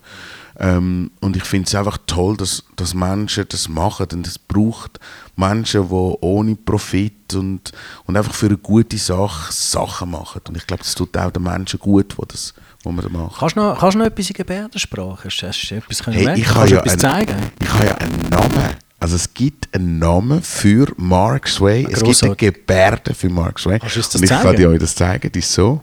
Ähm, und ich finde es einfach toll, dass, dass Menschen das machen. Und es braucht Menschen, die ohne Profit und, und einfach für eine gute Sache Sachen machen. Und ich glaube, das tut auch den Menschen gut, die das wo man macht. Kannst du noch, kannst du noch etwas in Gebärdensprache? Hast, hast du etwas hey, ich kannst du ja etwas ein, zeigen? Ich habe ja einen Namen. Also es gibt einen Namen für Mark Sway. Es gibt eine Gebärde für Mark Sway. Kannst du das Und ich zeigen? kann euch das zeigen. Die ist so.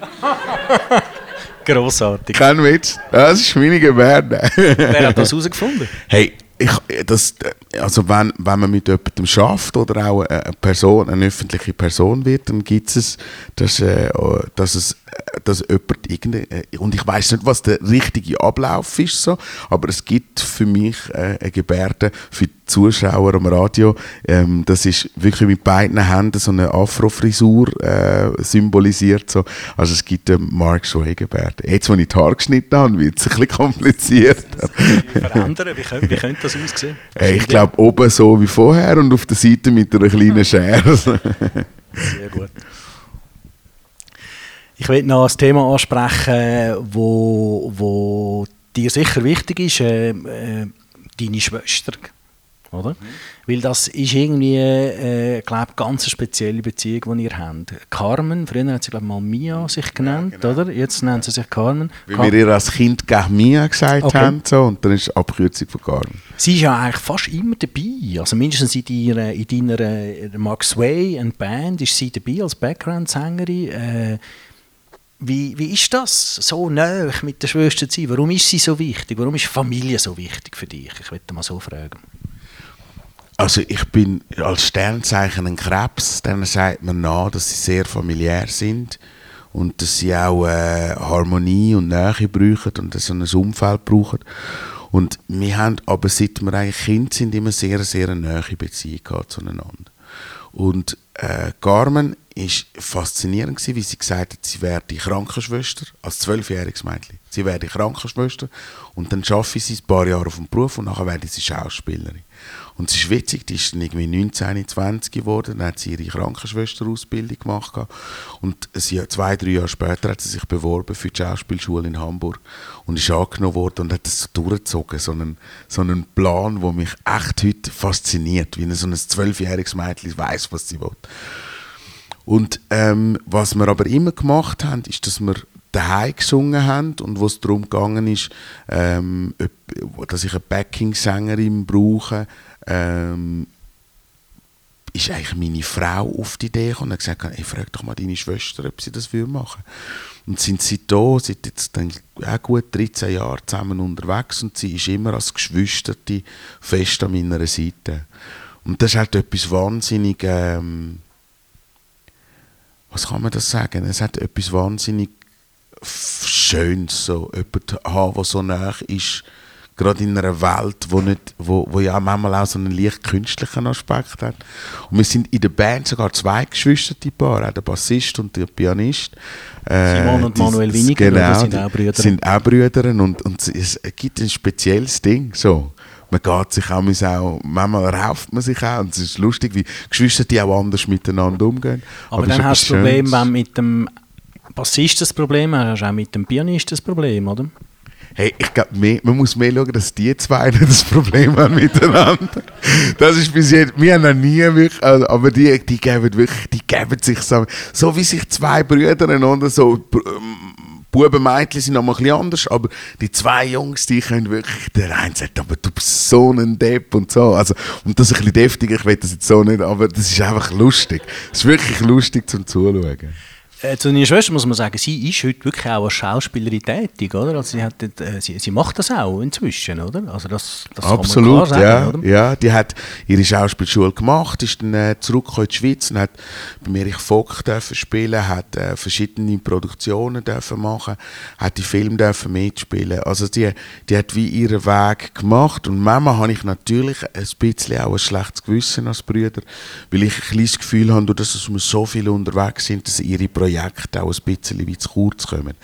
Grossartig. Kein Witz. Das ist meine Gebärde. Wer hat das herausgefunden? Hey, ich, das, also wenn, wenn man mit jemandem schafft oder auch eine Person, eine öffentliche Person wird, dann gibt es, dass, äh, dass es dass jemand irgende, äh, und ich weiß nicht, was der richtige Ablauf ist, so, aber es gibt für mich äh, eine Gebärde für die Zuschauer am Radio. Ähm, das ist wirklich mit beiden Händen so eine Afro-Frisur äh, symbolisiert. So. Also es gibt eine Mark Sway-Gebärde. Jetzt, wo ich die Haare geschnitten habe, wird es ein bisschen kompliziert. verändern? Wie könnte, wie könnte das aussehen? Äh, ich glaube, oben so wie vorher und auf der Seite mit einer kleinen Schere. Sehr gut. Ich will noch ein Thema ansprechen, wo, wo dir sicher wichtig ist, äh, äh, deine Schwester. Oder? Mhm. Weil das ist irgendwie, äh, glaube ganz eine spezielle Beziehung, die ihr habt. Carmen, früher hat sie glaube mal Mia sich genannt, ja, genau. oder? Jetzt nennt sie sich Carmen. Weil Car wir ihr als Kind gleich Mia gesagt okay. haben, so, und dann ist die Abkürzung von Carmen. Sie ist ja eigentlich fast immer dabei. Also mindestens in deiner, in deiner äh, Max Way and Band ist sie dabei als Background-Sängerin. Äh, wie, wie ist das, so nah mit der Schwester zu sein? Warum ist sie so wichtig? Warum ist Familie so wichtig für dich? Ich würde mal so fragen. also ich bin als Sternzeichen ein Krebs, denen sagt man nach, dass sie sehr familiär sind und dass sie auch äh, Harmonie und Nähe brauchen und so ein Umfeld brauchen. Und wir haben aber seit wir eigentlich Kind sind immer sehr, sehr eine nahe Beziehung zueinander. Und äh, Carmen ist faszinierend wie sie gesagt hat, sie wäre die Krankenschwester, als zwölfjähriges Mädchen. Sie wäre die Krankenschwester und dann schaffe sie ein paar Jahre auf dem Beruf und nachher werde sie Schauspielerin. Und es ist witzig, die ist dann irgendwie 19, 20 geworden, dann hat sie ihre Krankenschwesterausbildung gemacht und sie, zwei, drei Jahre später hat sie sich beworben für die Schauspielschule in Hamburg und ist angenommen worden und hat das so durchgezogen, so einen, so einen Plan, der mich echt heute fasziniert, wie so ein zwölfjähriges Mädchen weiß, was sie will. Und ähm, was wir aber immer gemacht haben, ist, dass wir daheim gesungen haben und wo es darum gegangen ist, ähm, dass ich eine Backing-Sängerin brauche, ähm, ist eigentlich meine Frau auf die Idee gekommen und hat gesagt, hey, frag doch mal deine Schwester, ob sie das machen will. Und sind sie da, seit jetzt dann auch gut 13 Jahre zusammen unterwegs und sie ist immer als Geschwisterte fest an meiner Seite. Und das ist halt etwas wahnsinnig, ähm, was kann man das sagen? Es hat etwas wahnsinnig Schönes, so jemanden haben, der so nah ist, gerade in einer Welt, wo, nicht, wo, wo ja manchmal auch so einen leicht künstlichen Aspekt hat. Und wir sind in der Band sogar zwei geschwisterte Paar, auch der Bassist und der Pianist. Äh, Simon und Manuel Winiger genau, sind auch Brüder. sind auch Brüder und, und es gibt ein spezielles Ding, so man geht sich auch, manchmal rauft man sich auch und es ist lustig, wie Geschwister die auch anders miteinander umgehen. Aber, Aber dann hast du das Problem, wenn mit dem Bassist das Problem hast, du auch mit dem Pianist das Problem, oder? Hey, ich glaube, man muss mehr schauen, dass die zwei das Problem haben miteinander. Das ist bis jetzt, wir haben noch nie wirklich, also, aber die, die geben wirklich, die geben sich so, so wie sich zwei Brüder einander so, ähm, Buben, Mädchen sind noch mal ein bisschen anders, aber die zwei Jungs, die können wirklich, der eine sagt, aber du bist so ein Depp und so. Also, und das ist ein bisschen deftig, ich will das jetzt so nicht, aber das ist einfach lustig. Es ist wirklich lustig zum Zuschauen. Äh, zu deiner Schwester muss man sagen, sie ist heute wirklich auch als Schauspielerin tätig, oder? Also sie, hat, äh, sie, sie macht das auch inzwischen, oder? Also das, das Absolut, sagen, ja, oder? ja. Die hat ihre Schauspielschule gemacht, ist dann äh, zurückgekommen in die Schweiz und hat bei Erich Vogt dürfen spielen, hat äh, verschiedene Produktionen dürfen machen, hat die Film dürfen mitspielen. Also die, die hat wie ihren Weg gemacht und manchmal habe ich natürlich ein bisschen auch ein schlechtes Gewissen als Brüder, weil ich ein kleines Gefühl habe, dass wir so viele unterwegs sind, dass ihre Projekte Projekte auch ein bisschen wie zu kurz kommen.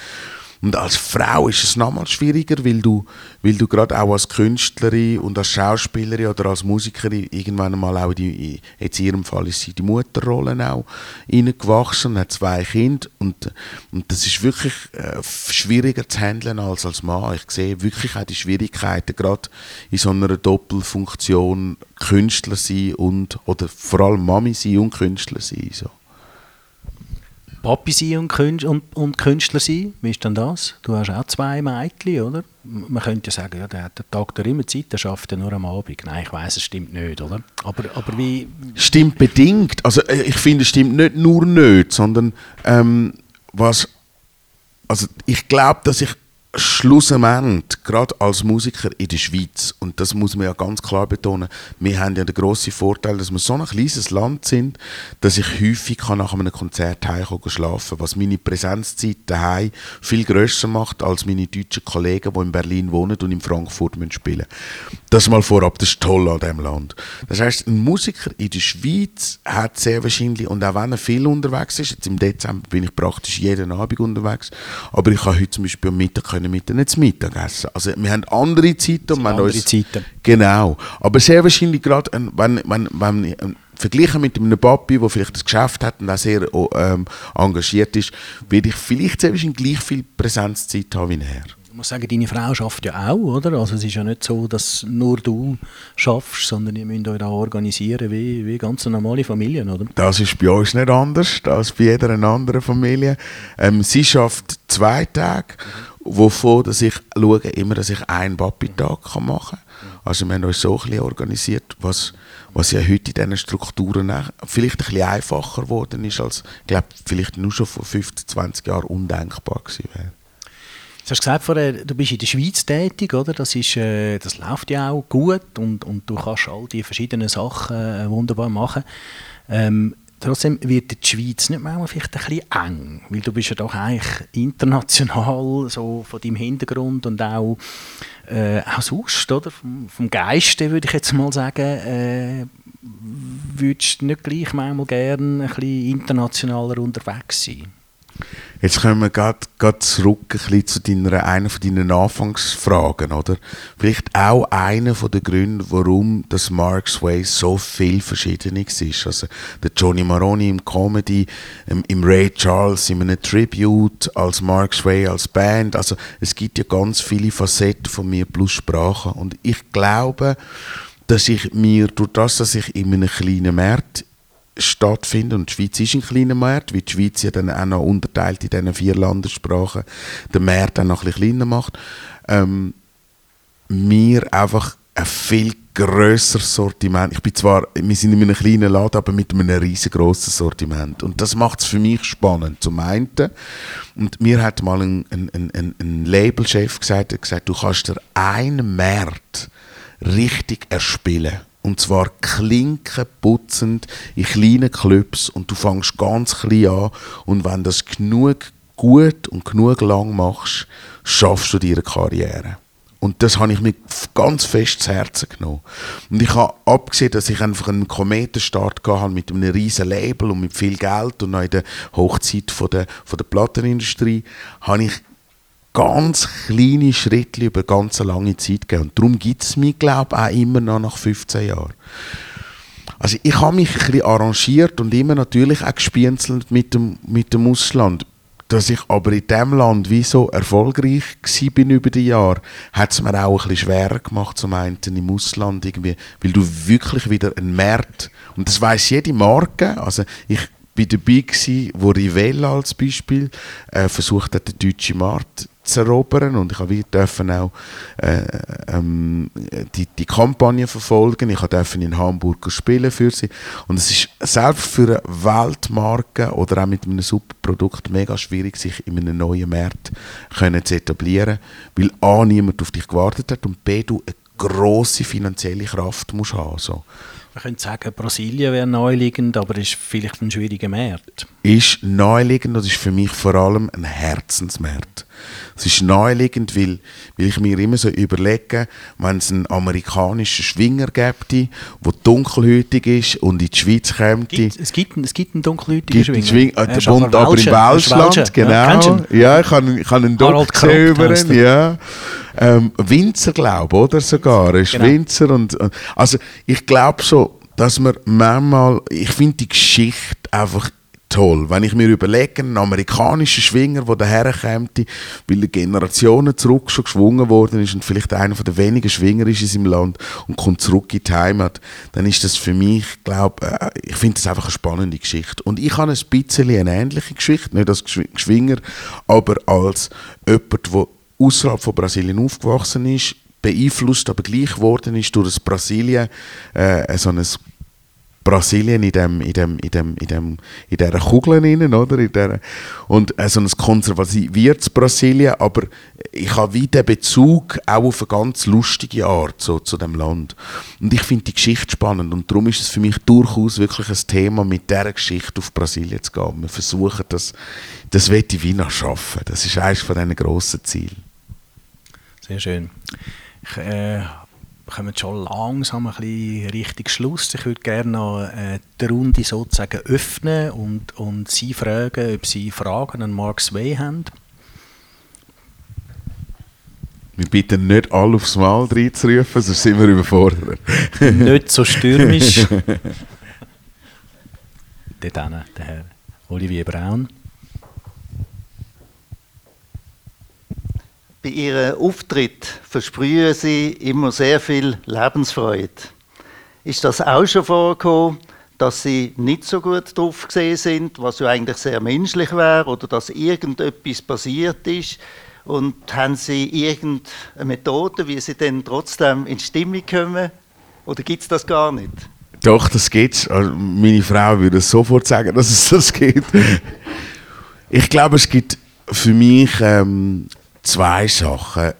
Und als Frau ist es nochmal schwieriger, weil du, weil du gerade auch als Künstlerin und als Schauspielerin oder als Musikerin irgendwann mal auch die, jetzt in ihrem Fall ist sie die Mutterrolle auch reingewachsen und hat zwei Kinder und, und das ist wirklich äh, schwieriger zu handeln als als Mann. Ich sehe wirklich auch die Schwierigkeiten, gerade in so einer Doppelfunktion Künstler sein und, oder vor allem Mami sein und Künstler sein. So. Papi sein und, Künstler, sein? Wie ist denn das? Du hast auch zwei Mädchen, oder? Man könnte ja sagen, ja, der hat den Tag der immer Zeit, der schafft ja nur am Abend. Nein, ich weiß, es stimmt nicht, oder? Aber, aber wie... Stimmt bedingt. Also äh, ich finde, es stimmt nicht nur nicht, sondern ähm, was... Also ich glaube, dass ich schlussendlich, gerade als Musiker in der Schweiz, und das muss man ja ganz klar betonen, wir haben ja den grossen Vorteil, dass wir so ein kleines Land sind, dass ich häufig kann nach einem Konzert heimkommen schlafen was meine Präsenzzeit daheim viel grösser macht als meine deutschen Kollegen, die in Berlin wohnen und in Frankfurt spielen müssen. Das mal vorab, das ist toll an diesem Land. Das heisst, ein Musiker in der Schweiz hat sehr wahrscheinlich, und auch wenn er viel unterwegs ist, jetzt im Dezember bin ich praktisch jeden Abend unterwegs, aber ich kann heute zum Beispiel am Mittag können mit ihnen zu Mittag essen. Also wir haben andere Zeiten. Und andere uns, Zeiten. Genau. Aber sehr wahrscheinlich gerade, wenn, wenn, wenn ähm, verglichen mit einem Papi, der vielleicht das Geschäft hat und auch sehr ähm, engagiert ist, werde ich vielleicht sehr wahrscheinlich gleich viel Präsenzzeit haben wie er. Ich muss sagen, deine Frau schafft ja auch, oder? Also es ist ja nicht so, dass nur du schaffst, sondern ihr müsst euch da organisieren wie, wie ganz normale Familien, oder? Das ist bei uns nicht anders als bei jeder anderen Familie. Ähm, sie schafft zwei Tage wovon dass ich schaue immer, dass ich einen Papi-Tag machen kann. Also wir haben uns so ein bisschen organisiert, was, was ja heute in diesen Strukturen vielleicht ein bisschen einfacher geworden ist, als ich glaube, vielleicht nur schon vor 15, 20 Jahren undenkbar gewesen wäre. Du hast gesagt vorher, du bist in der Schweiz tätig, oder? Das, ist, äh, das läuft ja auch gut und, und du kannst all die verschiedenen Sachen äh, wunderbar machen. Ähm, trotzdem wird die Schweiz nicht manchmal vielleicht ein bisschen eng, weil du bist ja doch eigentlich international so von deinem Hintergrund und auch, äh, sonst, oder? Vom, vom Geiste würde ich jetzt mal sagen, äh, würdest du nicht gleich manchmal gerne ein bisschen internationaler unterwegs sein? Jetzt kommen wir gerade zurück ein bisschen zu deiner, einer von deinen Anfangsfragen, oder? Vielleicht auch einer von den Gründen, warum das Mark's Way so viel Verschiedenes ist. Also der Johnny Maroni im Comedy, im, Ray Charles in einem Tribute, als Mark's Way als Band. Also es gibt ja ganz viele Facetten von mir plus Sprache. Und ich glaube, dass ich mir, durch das, dass ich in einem kleinen Markt stattfinden. Und die Schweiz ist ein kleiner Markt, weil die Schweiz ja dann auch noch unterteilt in diesen vier Landessprachen den Markt dann noch ein bisschen kleiner macht. Ähm, mir einfach ein viel grösseres Sortiment. Ich bin zwar, wir sind in einem kleinen Laden, aber mit einem riesengroßen Sortiment. Und das macht es für mich spannend, zum einen. Und mir hat mal ein, ein, ein, ein Labelchef gesagt, gesagt, du kannst dir einen Markt richtig erspielen. Und zwar klinkenputzend in kleinen Clubs und du fängst ganz klein an und wenn du das genug gut und genug lang machst, schaffst du deine Karriere. Und das habe ich mir ganz fest zu Herzen genommen. Und ich habe abgesehen, dass ich einfach einen Kometenstart hatte mit einem riesen Label und mit viel Geld und noch in der Hochzeit von der, von der Plattenindustrie, habe ich ganz kleine Schritte über ganz lange Zeit gehen. Und darum gibt es mich, glaube ich, auch immer noch nach 15 Jahren. Also ich habe mich ein bisschen arrangiert und immer natürlich auch gespienzelt mit dem, mit dem Ausland. Dass ich aber in diesem Land wie so erfolgreich bin über die Jahre, hat es mir auch ein bisschen schwerer gemacht, zum einen im Ausland irgendwie, weil du wirklich wieder einen Markt, und das weiß jede Marke, also ich bin dabei gewesen, wo Rivella als Beispiel äh, versucht hat, den deutschen Markt zu erobern und ich durfte auch äh, ähm, die, die Kampagne verfolgen. Ich durfte in Hamburg spielen für sie und es ist selbst für eine Weltmarke oder auch mit einem super Produkt mega schwierig, sich in einem neuen Markt können zu etablieren, weil A, niemand auf dich gewartet hat und B, du eine grosse finanzielle Kraft musst haben. So. Man könnte sagen, Brasilien wäre naheliegend, aber ist vielleicht ein schwieriger Markt. Ist naheliegend und ist für mich vor allem ein Herzensmarkt. Es ist naheliegend, weil, weil ich mir immer so überlege, wenn es einen amerikanischen Schwinger gäbe, der dunkelhütig ist und in die Schweiz käme. es, gibt, es gibt einen dunkelhütigen Schwinger. Schwing, äh, der wohnt aber im Welschland, genau. Ja, ja, ich habe ich hab einen Doc gesehen über ihn. Ja. Ähm, Winzer, glaube oder sogar. Er ist genau. Winzer. Und, also ich glaube so, dass man manchmal, ich finde die Geschichte einfach toll. Wenn ich mir überlege, ein amerikanischer Schwinger, der daherkommt, weil er Generationen zurück schon geschwungen worden ist und vielleicht einer der wenigen Schwinger ist in seinem Land und kommt zurück in die Heimat, dann ist das für mich, glaube äh, ich finde das einfach eine spannende Geschichte. Und ich habe ein bisschen eine ähnliche Geschichte, nicht als Schwinger, aber als jemand, der außerhalb von Brasilien aufgewachsen ist, beeinflusst, aber gleich geworden ist durch das Brasilien, äh, so ein Brasilien in dem, in dem, in dem, in dem, in dieser Kugel innen, oder? In der, und äh, so ein konservatives Brasilien, aber ich habe wie den Bezug auch auf eine ganz lustige Art so, zu dem Land. Und ich finde die Geschichte spannend und darum ist es für mich durchaus wirklich ein Thema, mit dieser Geschichte auf Brasilien zu gehen. Wir versuchen das, das will ich wie noch schaffen. Das ist eines von diesen grossen Zielen. Sehr schön. Ich, äh kommen schon langsam ein bisschen Richtung Schluss. Ich würde gerne noch äh, die Runde sozusagen öffnen und, und Sie fragen, ob Sie Fragen an Mark Sway haben. Wir bitten nicht alle aufs Mal reinzurufen, sonst sind wir überfordert. nicht so stürmisch. Dort der Herr Olivier Braun. Bei Ihrem Auftritt versprühen Sie immer sehr viel Lebensfreude. Ist das auch schon vorgekommen, dass Sie nicht so gut drauf gesehen sind, was ja eigentlich sehr menschlich wäre, oder dass irgendetwas passiert ist? Und haben Sie irgendeine Methode, wie Sie dann trotzdem in Stimmung kommen? Oder gibt es das gar nicht? Doch, das geht. Also, meine Frau würde sofort sagen, dass es das geht. Ich glaube, es gibt für mich ähm, zwei Sachen.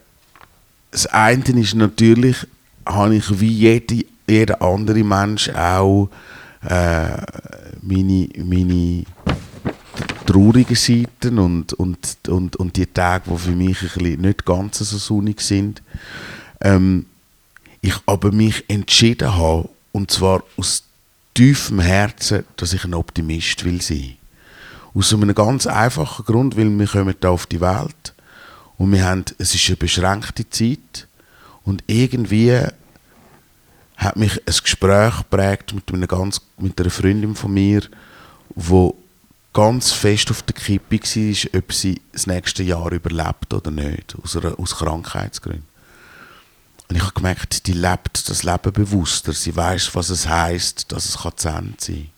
Das eine ist natürlich, habe ich wie jede, jeder andere Mensch auch äh, meine, meine traurigen Seiten und, und, und, und die Tage, die für mich ein bisschen nicht ganz so sonnig sind. Ähm, ich aber mich entschieden habe, und zwar aus tiefem Herzen, dass ich ein Optimist will sein. Aus einem ganz einfachen Grund, weil wir kommen hier auf die Welt und wir haben, es ist eine beschränkte Zeit und irgendwie hat mich ein Gespräch geprägt mit, einer ganz, mit einer Freundin von mir, wo ganz fest auf der Kippe war, ob sie das nächste Jahr überlebt oder nicht, aus, einer, aus Krankheitsgründen. Und ich habe gemerkt, die lebt das Leben bewusster. Sie weiß, was es heißt, dass es zu Ende sein kann.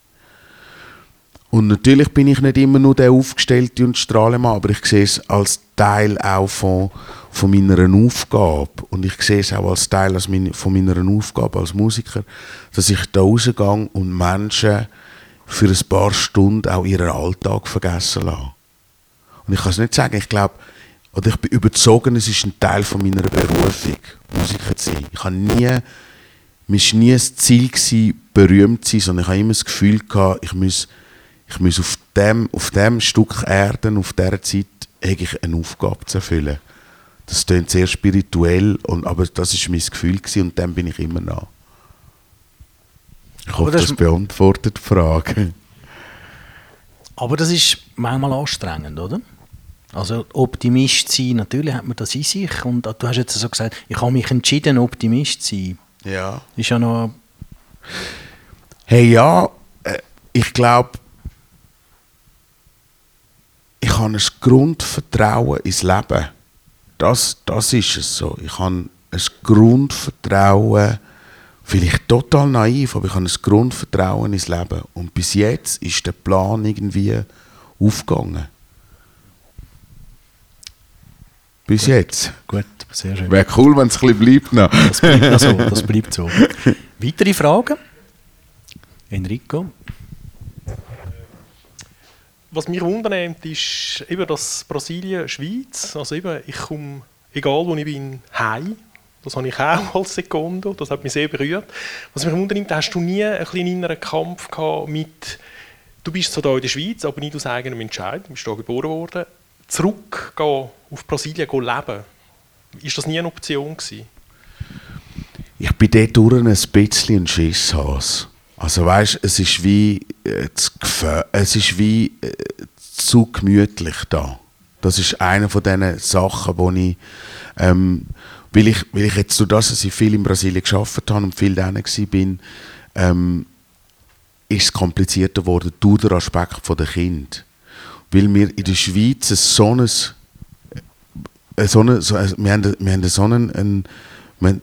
Und natürlich bin ich nicht immer nur der Aufgestellte und Strahlemann, aber ich sehe es als Teil auch von, von meiner Aufgabe. Und ich sehe es auch als Teil von meiner Aufgabe als Musiker, dass ich da rausgehe und Menschen für ein paar Stunden auch ihren Alltag vergessen lasse. Und ich kann es nicht sagen, ich glaube, oder ich bin überzeugt, es ist ein Teil von meiner Berufung, Musiker zu sein. Ich habe nie, mir war nie das Ziel, berühmt zu sein, sondern ich habe immer das Gefühl ich muss, ich muss auf, dem, auf dem Stück Erde, auf dieser Zeit, ich eine Aufgabe zu erfüllen. Das klingt sehr spirituell, und, aber das war mein Gefühl gewesen, und dem bin ich immer nach. Ich hoffe, das, das beantwortet die Frage. Aber das ist manchmal anstrengend, oder? Also Optimist sein, natürlich hat man das in sich. Und du hast jetzt so gesagt, ich habe mich entschieden, Optimist zu sein. Ja. Ist ja noch... Hey, ja, äh, ich glaube, ich habe ein Grundvertrauen ins Leben. Das, das ist es so. Ich habe ein Grundvertrauen vielleicht total naiv, aber ich habe ein Grundvertrauen ins Leben. Und bis jetzt ist der Plan irgendwie aufgegangen. Bis Gut. jetzt. Gut, sehr schön. Wäre cool, wenn es ein bisschen bleibt noch. Das bleibt so. Das bleibt so. Weitere Fragen? Enrico? Was mich wundernimmt, ist eben das Brasilien, Schweiz. Also eben, ich komme, egal wo ich bin, heim das habe ich auch als Sekunde. Das hat mich sehr berührt. Was mich wundert, hast du nie einen inneren Kampf gehabt mit, du bist zwar hier in der Schweiz, aber nicht aus eigenem Entscheid, du bist hier geboren worden, zurückgehen auf Brasilien gehen leben. Ist das nie eine Option gewesen? Ich bin dort durch ein bisschen ein Schisshas. Also weißt, es ist wie äh, es ist wie äh, zu gemütlich da. Das ist eine von diesen Sachen, wo ich ähm, weil ich, weil ich jetzt durch das, dass ich viel in Brasilien geschafft habe und viel da bin, ähm, ist es komplizierter geworden durch den Aspekt der Kind. Weil wir in der Schweiz so ein, äh, so eine, so, wir haben, wir haben so einen, einen wir,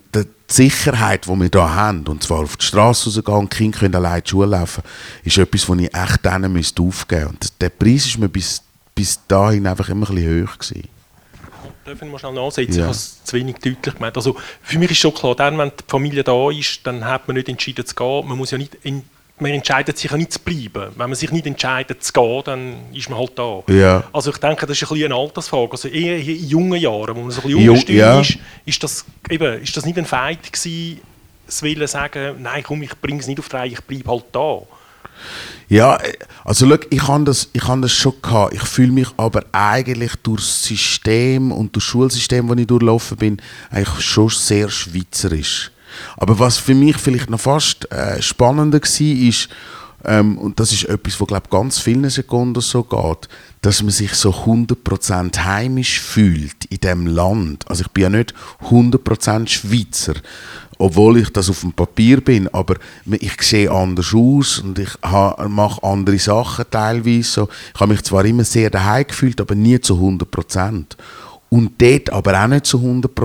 die Sicherheit, die wir hier haben, und zwar auf die Straße rausgehen und die Kinder können allein in die Schule laufen, ist etwas, das ich echt denen aufgeben müsste. Und der Preis war mir bis, bis dahin einfach immer ein bisschen hoch. Gewesen. Darf ich mal schnell nachsetzen? Ja. Ich habe es zu wenig deutlich gemeint. Also für mich ist schon klar, dann, wenn die Familie da ist, dann hat man nicht entschieden zu gehen. Man muss ja nicht in, man entscheidet sich ja nicht zu bleiben. Wenn man sich nicht entscheidet zu gehen, dann ist man halt da. Ja. Also ich denke, das ist ein bisschen eine Altersfrage. Also eher in jungen Jahren, wo man so ein bisschen ungestüm ja. ist, ist das, eben, ist das nicht ein Fight gewesen, zu wollen sagen, nein, komm, ich bringe es nicht auf die Reihe, ich bleibe halt da. Ja, also schau, ich habe das, ich hab das schon gehabt. Ich fühle mich aber eigentlich durch das System und das Schulsystem, das ich durchlaufen bin, eigentlich schon sehr schweizerisch. Aber was für mich vielleicht noch fast äh, spannender war, ist, ähm, und das ist etwas, was glaube ganz vielen Sekunden so geht, dass man sich so 100% heimisch fühlt in dem Land. Also ich bin ja nicht 100% Schweizer, obwohl ich das auf dem Papier bin, aber ich sehe anders aus und ich mache andere Sachen teilweise. So. Ich habe mich zwar immer sehr daheim gefühlt, aber nie zu 100% Und dort aber auch nicht zu 100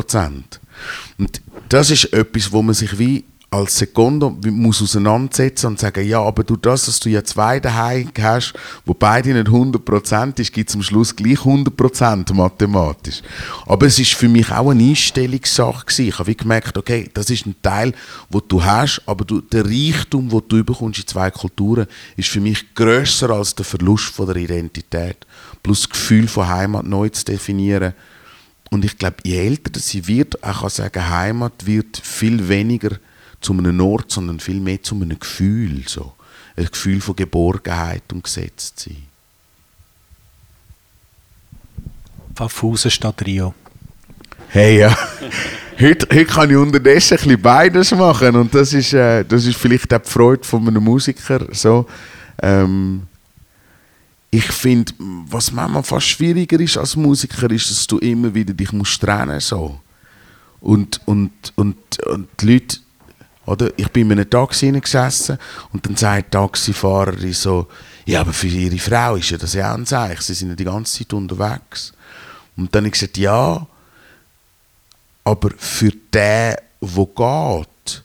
Und das ist etwas, wo man sich wie als Sekunde muss auseinandersetzen und sagen, ja, aber du das, dass du ja zwei daheim hast, wo beide nicht 100% ist, gibt es am Schluss gleich 100% mathematisch. Aber es ist für mich auch eine Einstellungssache gewesen. Ich habe gemerkt, okay, das ist ein Teil, wo du hast, aber du, der Reichtum, wo du bekommst in zwei Kulturen, ist für mich größer als der Verlust von der Identität. Plus das Gefühl von Heimat neu zu definieren, und ich glaube, je älter sie wird, auch kann sagen, Heimat wird viel weniger zu einem Ort, sondern viel mehr zu einem Gefühl. So. Ein Gefühl von Geborgenheit und Gesetztsein. Pfaffhausen statt Rio. Hey, ja. heute, heute kann ich unterdessen ein bisschen beides machen. Und das ist, äh, das ist vielleicht auch die Freude von einem Musiker. So, ähm, ich finde, was manchmal fast schwieriger ist als Musiker, ist, dass du immer wieder dich musst trennen so. Und, und, und, und die Leute, oder? Ich bin in einem Taxi gesessen und dann sagt die Taxifahrerin so, ja, aber für ihre Frau ist ja das ja auch ein Zeichen, sie sind ja die ganze Zeit unterwegs. Und dann habe ich gesagt, ja, aber für den, der geht,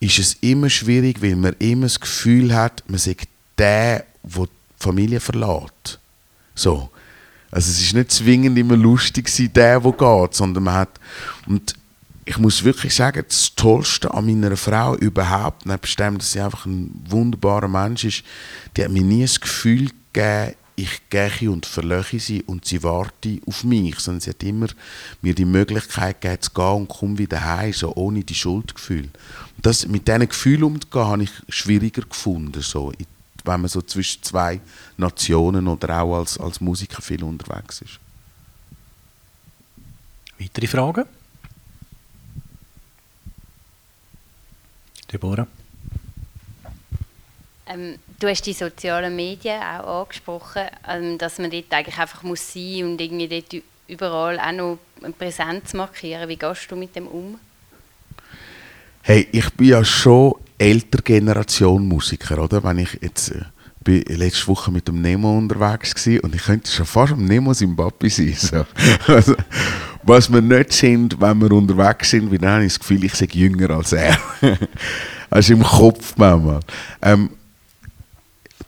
ist es immer schwierig, weil man immer das Gefühl hat, man sagt der, der Familie verlässt. So. Also es ist nicht zwingend immer lustig sein, der, der geht, sondern man hat... Und ich muss wirklich sagen, das Tollste an meiner Frau überhaupt, nebst dem, dass sie einfach ein wunderbarer Mensch ist, die hat mir nie das Gefühl gegeben, ich gehe und verlöche sie und sie warte auf mich, sondern sie hat immer mir die Möglichkeit gegeben, zu gehen und komme wieder heim, so ohne die Schuldgefühl. Das, mit diesen Gefühlen umzugehen, habe ich schwieriger gefunden, so wenn man so zwischen zwei Nationen oder auch als, als Musiker viel unterwegs ist. Weitere Fragen? Deborah? Ähm, du hast die sozialen Medien auch angesprochen, ähm, dass man dort eigentlich einfach muss sein und irgendwie dort überall auch noch eine Präsenz markieren. Wie gehst du mit dem um? Hey, ich bin ja schon älter Generation Musiker, oder? Wenn ich jetzt äh, bin letzte Woche mit dem Nemo unterwegs gewesen, und ich könnte schon fast am Nemo sein sein. So. Also, was wir nicht sind, wenn wir unterwegs sind, wie dann habe ich das Gefühl, ich sei jünger als er. also im Kopf manchmal. Ähm,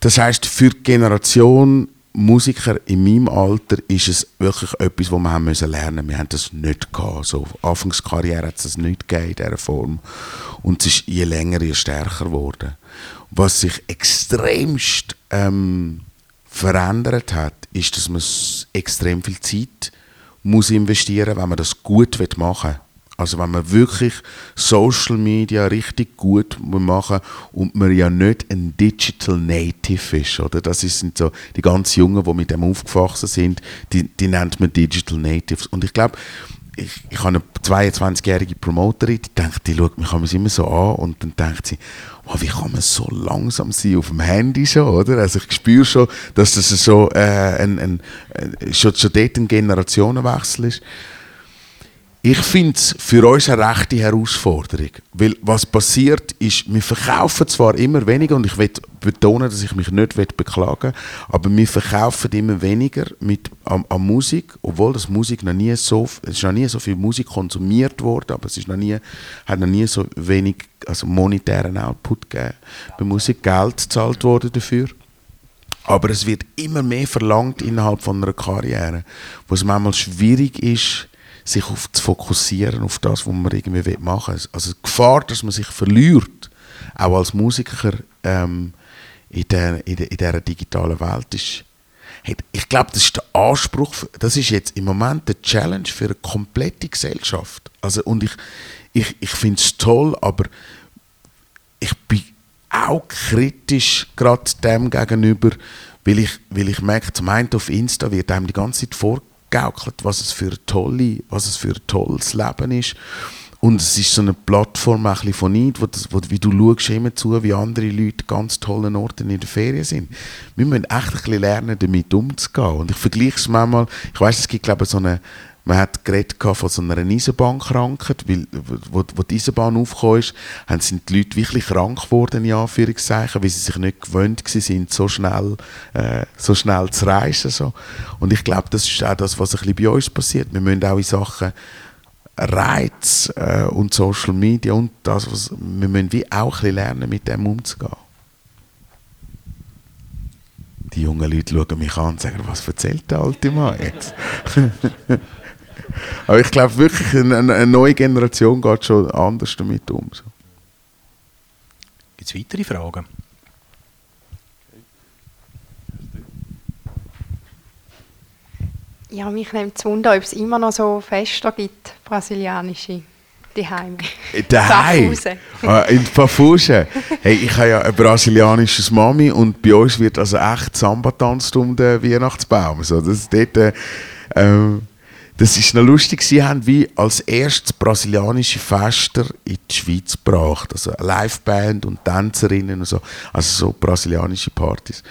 das heißt, für die Generation Musiker in meinem Alter ist es wirklich etwas, was wir haben müssen lernen. Wir haben das nicht gehabt. So, Anfangskarriere hat es das nicht gegeben in dieser Form. Und es ist je länger, je stärker geworden. Was sich extremst ähm, verändert hat, ist, dass man extrem viel Zeit muss investieren, wenn man das gut machen will. Also wenn man wirklich Social Media richtig gut machen und man ja nicht ein Digital Native ist, oder? Das sind so die ganz Jungen, die mit dem aufgewachsen sind, die, die nennt man Digital Natives. Und ich glaube, ich, ich habe eine 22-jährige Promoterin, die denkt, die schaut mich immer so an und dann denkt sie, oh, wie kann man so langsam sein auf dem Handy schon, oder? Also ich spüre schon, dass das so äh, ein, ein, ein, schon, schon dort ein Generationenwechsel ist. Ich finde es für uns eine rechte Herausforderung. Weil was passiert ist, wir verkaufen zwar immer weniger, und ich will betonen, dass ich mich nicht beklagen will, aber wir verkaufen immer weniger mit, an, an, Musik, obwohl das Musik noch nie so, es ist noch nie so viel Musik konsumiert worden, aber es ist noch nie, hat noch nie so wenig also monetären Output gegeben. Bei Musik Geld gezahlt worden dafür. Aber es wird immer mehr verlangt innerhalb von einer Karriere, wo es manchmal schwierig ist, sich auf zu fokussieren auf das, was man irgendwie machen will. Also die Gefahr, dass man sich verliert, auch als Musiker ähm, in, der, in, der, in dieser digitalen Welt ist, ich glaube, das ist der Anspruch, das ist jetzt im Moment der Challenge für eine komplette Gesellschaft. Also, und ich, ich, ich finde es toll, aber ich bin auch kritisch gerade dem gegenüber, weil ich, weil ich merke, zum einen auf Insta wird einem die ganze Zeit vorgegeben, vorgaukelt, was es für ein, tolle, was es für ein tolles Leben ist. Und es ist so eine Plattform ein von Neid, wo, wo wie du schaust immer zu, wie andere Leute ganz tollen Orten in der Ferien sind. Wir müssen echt ein bisschen lernen, damit umzugehen. Und ich vergleiche es manchmal, ich weiß, es gibt glaube ich so eine man hat geredet von so einer Eisenbahnkrankheit, weil, wo, wo die Eisenbahn aufgekommen ist, sind die Leute wirklich krank geworden, in Anführungszeichen, weil sie sich nicht gewöhnt waren, so schnell, äh, so schnell zu reisen. So. Und ich glaube, das ist auch das, was ein bisschen bei uns passiert. Wir müssen auch in Sachen Reiz äh, und Social Media und das, was, wir müssen wie auch ein bisschen lernen, mit dem umzugehen. Die jungen Leute schauen mich an und sagen, was erzählt der alte Mann jetzt? Aber ich glaube wirklich, eine, eine, neue Generation geht schon anders damit um. So. Gibt es weitere Fragen? Ja, mich nimmt es Wunder, ob es immer noch so Feste gibt, brasilianische, die Heime. Daheim? Ah, in Pfaffhausen? Hey, ich habe ja ein brasilianisches Mami und bei uns wird also echt Samba tanzt um den Weihnachtsbaum. So, das, dort, äh, ähm, das ist noch lustig, sie haben wie als erstes brasilianische Fester in die Schweiz gebracht. Also eine Liveband und Tänzerinnen und so. Also so brasilianische Partys.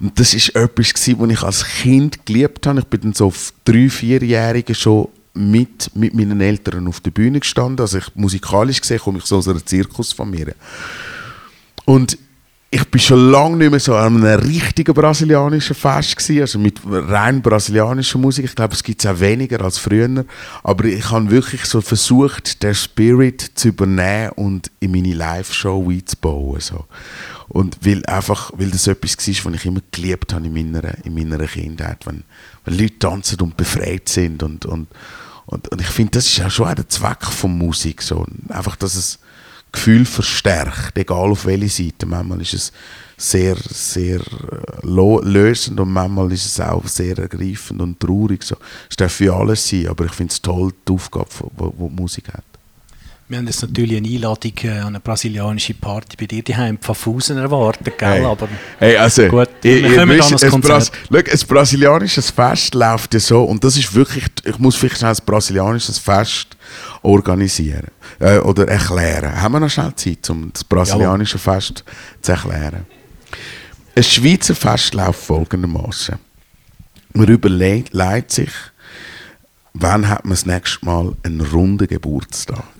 Und das ist etwas, was ich als Kind geliebt habe. Ich bin dann so auf drei, vierjährigen schon mit, mit meinen Eltern auf der Bühne gestanden. Also ich, musikalisch gesehen komme ich so aus einer Zirkusfamilie. Und ich bin schon lange nicht mehr so an einem richtigen brasilianischen Fest gewesen, also mit rein brasilianischer Musik. Ich glaube, es gibt es auch weniger als früher. Aber ich habe wirklich so versucht, den Spirit zu übernehmen und in meine Live-Show einzubauen. So. Und weil einfach, weil das etwas war, was ich immer geliebt habe in meiner, in meiner Kindheit. Wenn, wenn Leute tanzen und befreit sind. Und, und, und, und ich finde, das ist auch schon der Zweck von Musik. So. Einfach, dass es Gefühl verstärkt, egal auf welche Seite. Manchmal ist es sehr, sehr äh, lösend und manchmal ist es auch sehr ergreifend und traurig. So. Es darf für alles sein, aber ich finde es toll, die Aufgabe, die, die Musik hat. Wir haben jetzt natürlich eine Einladung äh, an eine brasilianische Party bei dir daheim in Pfaffhausen erwartet, gell? Hey. aber hey, also, gut, wir kommen dann ans Konzert. Bras ein brasilianisches Fest läuft ja so und das ist wirklich, ich muss vielleicht schnell ein brasilianisches Fest organisieren äh, oder erklären. Haben wir noch schnell Zeit, um das brasilianische ja. Fest zu erklären? Ein Schweizer Fest läuft folgendermaßen. Man überlegt sich, wann hat man das nächste Mal einen runden Geburtstag?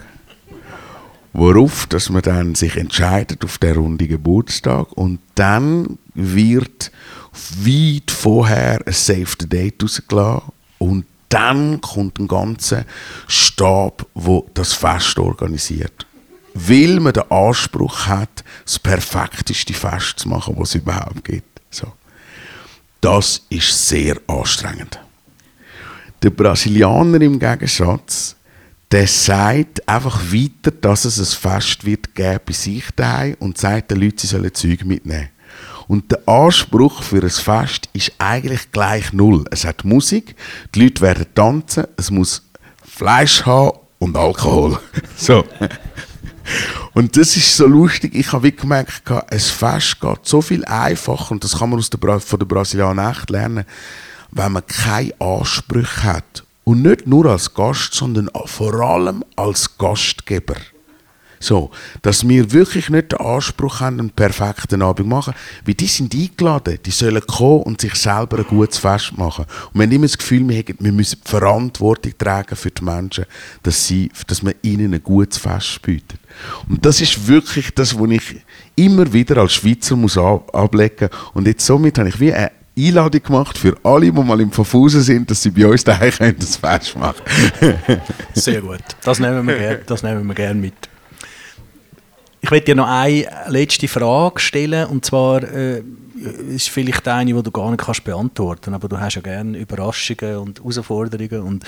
Worauf dass man dann sich entscheidet auf der runde Geburtstag und dann wird weit vorher ein Save the Date rausgelassen und dann kommt ein ganzer Stab, wo das Fest organisiert. Weil man den Anspruch hat, das perfekteste Fest zu machen, was es überhaupt gibt. So. Das ist sehr anstrengend. Der Brasilianer im Gegensatz der sagt einfach weiter, dass es ein Fest wird geben bei sich daheim und sagt den Leuten, sie sollen Zeug mitnehmen. Und der Anspruch für ein Fest ist eigentlich gleich null. Es hat Musik, die Leute werden tanzen, es muss Fleisch haben und Alkohol. so. Und das ist so lustig. Ich habe gemerkt, ein Fest geht so viel einfacher und das kann man aus der, von den Brasilianern echt lernen, wenn man keine Ansprüche hat und nicht nur als Gast, sondern vor allem als Gastgeber. So, dass wir wirklich nicht den Anspruch haben, einen perfekten Abend machen, weil die sind eingeladen, die sollen kommen und sich selber ein gutes Fest machen. Und wir haben immer das Gefühl, wir, haben, wir müssen die Verantwortung tragen für die Menschen, dass, sie, dass man ihnen ein gutes Fest bietet. Und das ist wirklich das, was ich immer wieder als Schweizer muss ablegen. Und jetzt somit habe ich wie eine Einladung gemacht für alle, die mal im Verfusen sind, dass sie bei uns daheim können, das Fest machen Sehr gut. Das nehmen wir gerne, das mit. Ich möchte dir noch eine letzte Frage stellen und zwar äh, ist vielleicht eine, die du gar nicht kannst beantworten, aber du hast ja gerne Überraschungen und Herausforderungen und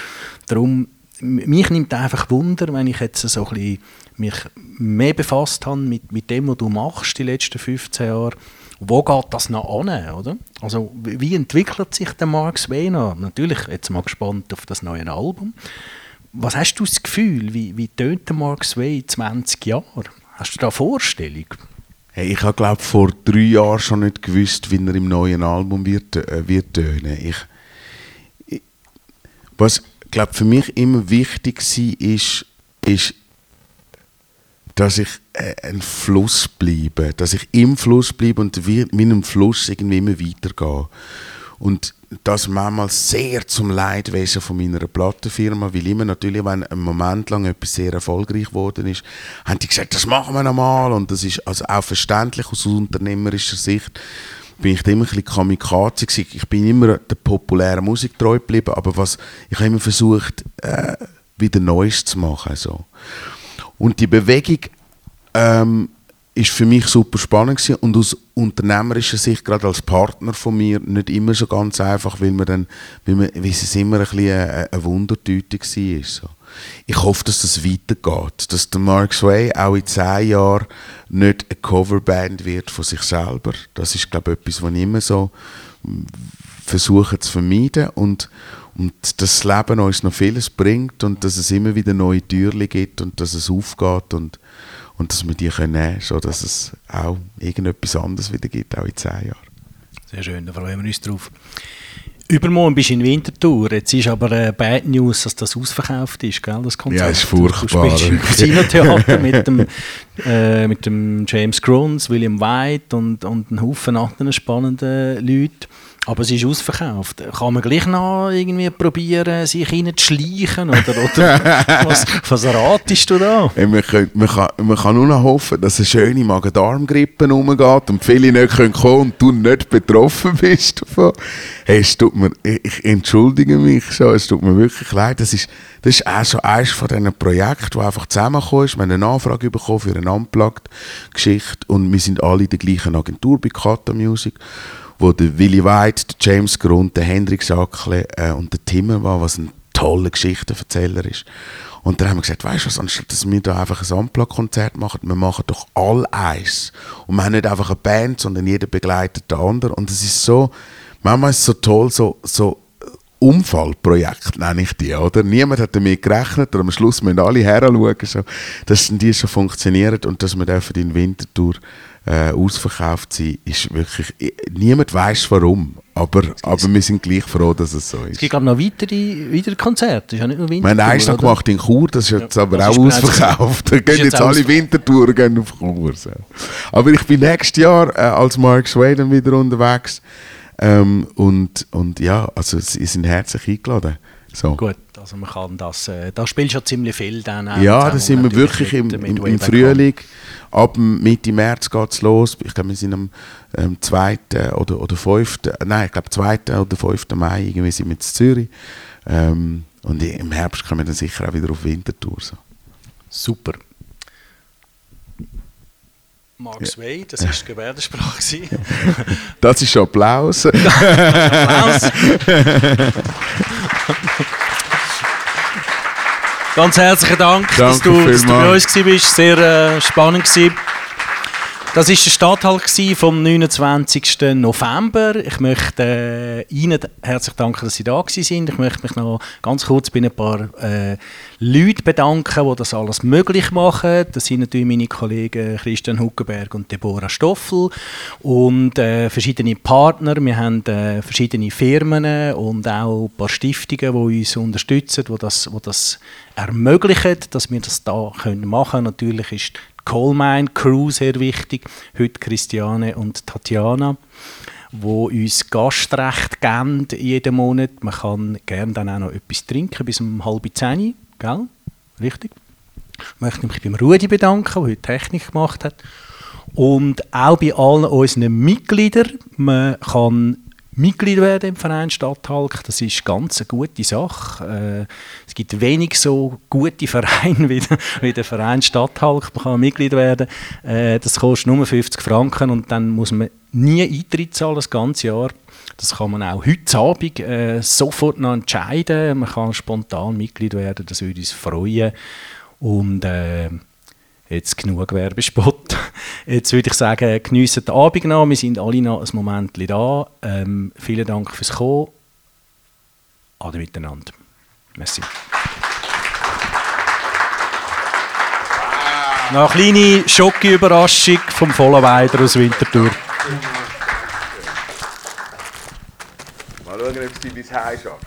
darum mich nimmt einfach Wunder, wenn ich jetzt so ein bisschen mich mehr befasst habe mit, mit dem, was du machst die letzten 15 Jahre wo geht das noch an, oder? Also wie entwickelt sich der Mark Svena? Natürlich, jetzt mal gespannt auf das neue Album. Was hast du das Gefühl, wie, wie tönt der Mark Sway in 20 Jahren? Hast du da eine Vorstellung? Hey, ich habe glaube vor drei Jahren schon nicht gewusst, wie er im neuen Album wird, äh, wird tönen. Ich, ich, was glaube für mich immer wichtig war, ist, ist dass ich ein Fluss bleibe, dass ich im Fluss bleibe und mit einem Fluss irgendwie immer weitergehe. Und das manchmal sehr zum Leidwesen von meiner Plattenfirma, weil immer natürlich, wenn ein Moment lang etwas sehr erfolgreich geworden ist, haben die gesagt, das machen wir nochmal und das ist also auch verständlich aus unternehmerischer Sicht bin ich immer ein bisschen kamikaze gewesen. Ich bin immer der populären Musik treu geblieben, aber was, ich habe immer versucht, äh, wieder Neues zu machen. So. Und die Bewegung ähm, ist für mich super spannend gewesen und aus unternehmerischer Sicht, gerade als Partner von mir, nicht immer so ganz einfach, weil, man dann, weil, man, weil es immer ein bisschen eine, eine Wundertüte war. So. Ich hoffe, dass das weitergeht, dass der Mark Sway auch in zehn Jahren nicht eine Coverband wird von sich selber. Das ist, glaube ich, etwas, was ich immer so versuchen zu vermeiden und, und das Leben uns noch vieles bringt und dass es immer wieder neue Türen gibt und dass es aufgeht und, und dass wir die können können, dass es auch irgendetwas anderes wieder gibt, auch in zehn Jahren. Sehr schön, da freuen wir uns drauf. Übermorgen bist du in Winterthur. Jetzt ist aber äh, Bad News, dass das ausverkauft ist, gell, das Konzert. Ja, ist furchtbar. Du spielst im Casino-Theater mit, dem, äh, mit dem James Gruns, William White und, und einem Haufen anderen spannenden Leuten. Aber es ist ausverkauft. Kann man gleich noch irgendwie probieren, sich reinzuschleichen? Oder, oder was, was ratest du da? Hey, man, kann, man, kann, man kann nur noch hoffen, dass eine schöne Magen-Darm-Grippe rumgeht und viele nicht kommen können und du nicht betroffen bist davon. Hey, es tut mir, ich entschuldige mich schon, es tut mir wirklich leid. Das ist, das ist auch so eines von diesen Projekten, die einfach zusammengekommen ist. Wir haben eine Anfrage bekommen für eine Unplugged-Geschichte und wir sind alle in der gleichen Agentur bei Kata Music wo der Willy White, der James Grund, der Hendrik Sackle äh, und der Timmer war, was ein toller Geschichtenverzähler ist. Und dann haben wir gesagt, weißt du was, anstatt dass wir da einfach ein Unplugged-Konzert machen, wir machen doch all eins. Und wir haben nicht einfach eine Band, sondern jeder begleitet den anderen. Und es ist so, manchmal ist es so toll, so, so Unfallprojekt nenne ich die, oder? Niemand hat damit gerechnet, aber am Schluss müssen alle heranschauen, so, dass die schon funktionieren und dass wir dürfen in Winterthur äh, ausverkauft sein, ist wirklich, niemand weiß warum, aber, aber wir sind gleich froh, dass es so ist. Es gibt glaube noch weitere, weitere Konzerte, ist ja nicht nur Winterthur. Wir haben eins noch gemacht in Chur, das ist jetzt ja, aber auch ausverkauft. Da gehen jetzt alle Wintertouren gehen auf Chur. So. Aber ich bin nächstes Jahr äh, als Mark Swaden wieder unterwegs ähm, und, und ja, also sie sind herzlich eingeladen. So. Gut, also man kann das, äh, da spielst du ja ziemlich viel dann auch. Ja, da sind wir wirklich im, im, im Frühling. Ab Mitte März geht es los. Ich glaube, wir sind am ähm, 2. oder, oder 5. Nein, ich glaube 2. oder 5. Mai irgendwie sind wir in Zürich. Ähm, und im Herbst kommen wir dann sicher auch wieder auf Wintertour. So. Super. Mark Sway, das war die Gebärdensprache. das ist Applaus. Applaus. Ganz herzlichen Dank, Danke dass, du, dass du bei uns warst. Sehr äh, spannend gewesen. Das war der Stadthalt vom 29. November. Ich möchte äh, Ihnen herzlich danken, dass Sie da sind. Ich möchte mich noch ganz kurz bei ein paar äh, Leuten bedanken, die das alles möglich machen. Das sind natürlich meine Kollegen Christian Huckenberg und Deborah Stoffel und äh, verschiedene Partner. Wir haben äh, verschiedene Firmen und auch ein paar Stiftungen, die uns unterstützen, die das, die das ermöglichen, dass wir das da machen können. Natürlich ist Coalmine Crew sehr wichtig. Heute Christiane und Tatjana, wo uns Gastrecht geben jeden Monat. Man kann gerne dann auch noch etwas trinken bis um halb zehn, gell? Richtig? Ich möchte mich beim Rudi bedanken, der heute Technik gemacht hat. Und auch bei allen unseren Mitgliedern. Man kann Mitglied werden im Verein Stadthalk. Das ist ganz eine gute Sache. Es gibt wenig so gute Vereine wie, der, wie der Verein Stadthalk. Man kann Mitglied werden. Äh, das kostet nur 50 Franken und dann muss man nie Eintritt zahlen, das ganze Jahr. Das kann man auch heute Abend äh, sofort noch entscheiden. Man kann spontan Mitglied werden, das würde uns freuen. Und äh, Jetzt genug Werbespot. Jetzt würde ich sagen, geniessen den Abend noch. Wir sind alle noch ein Moment da. Ähm, vielen Dank fürs Kommen. Ade miteinander. Merci. Noch eine kleine Schoki-Überraschung vom Vollenweider aus Winterthur. Mal schauen, ob sie bis heim schafft.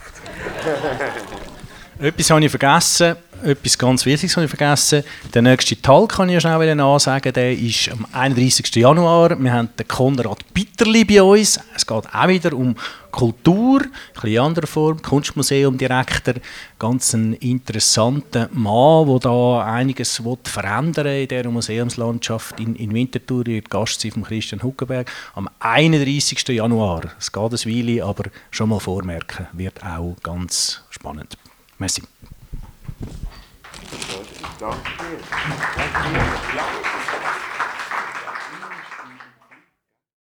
Etwas habe ich vergessen etwas ganz Wichtiges habe ich vergessen. Der nächste Tag kann ich ja schnell ansagen, der ist am 31. Januar. Wir haben den Konrad Bitterli bei uns. Es geht auch wieder um Kultur, ein bisschen andere Form, Kunstmuseum-Direktor, ganz ein interessanter Mann, der da einiges verändern will in dieser Museumslandschaft in, in Winterthur. wird Gast sein von Christian Huckenberg am 31. Januar. Es geht ein Weile, aber schon mal vormerken, wird auch ganz spannend. Merci. Danke dir. Danke dir. Ja.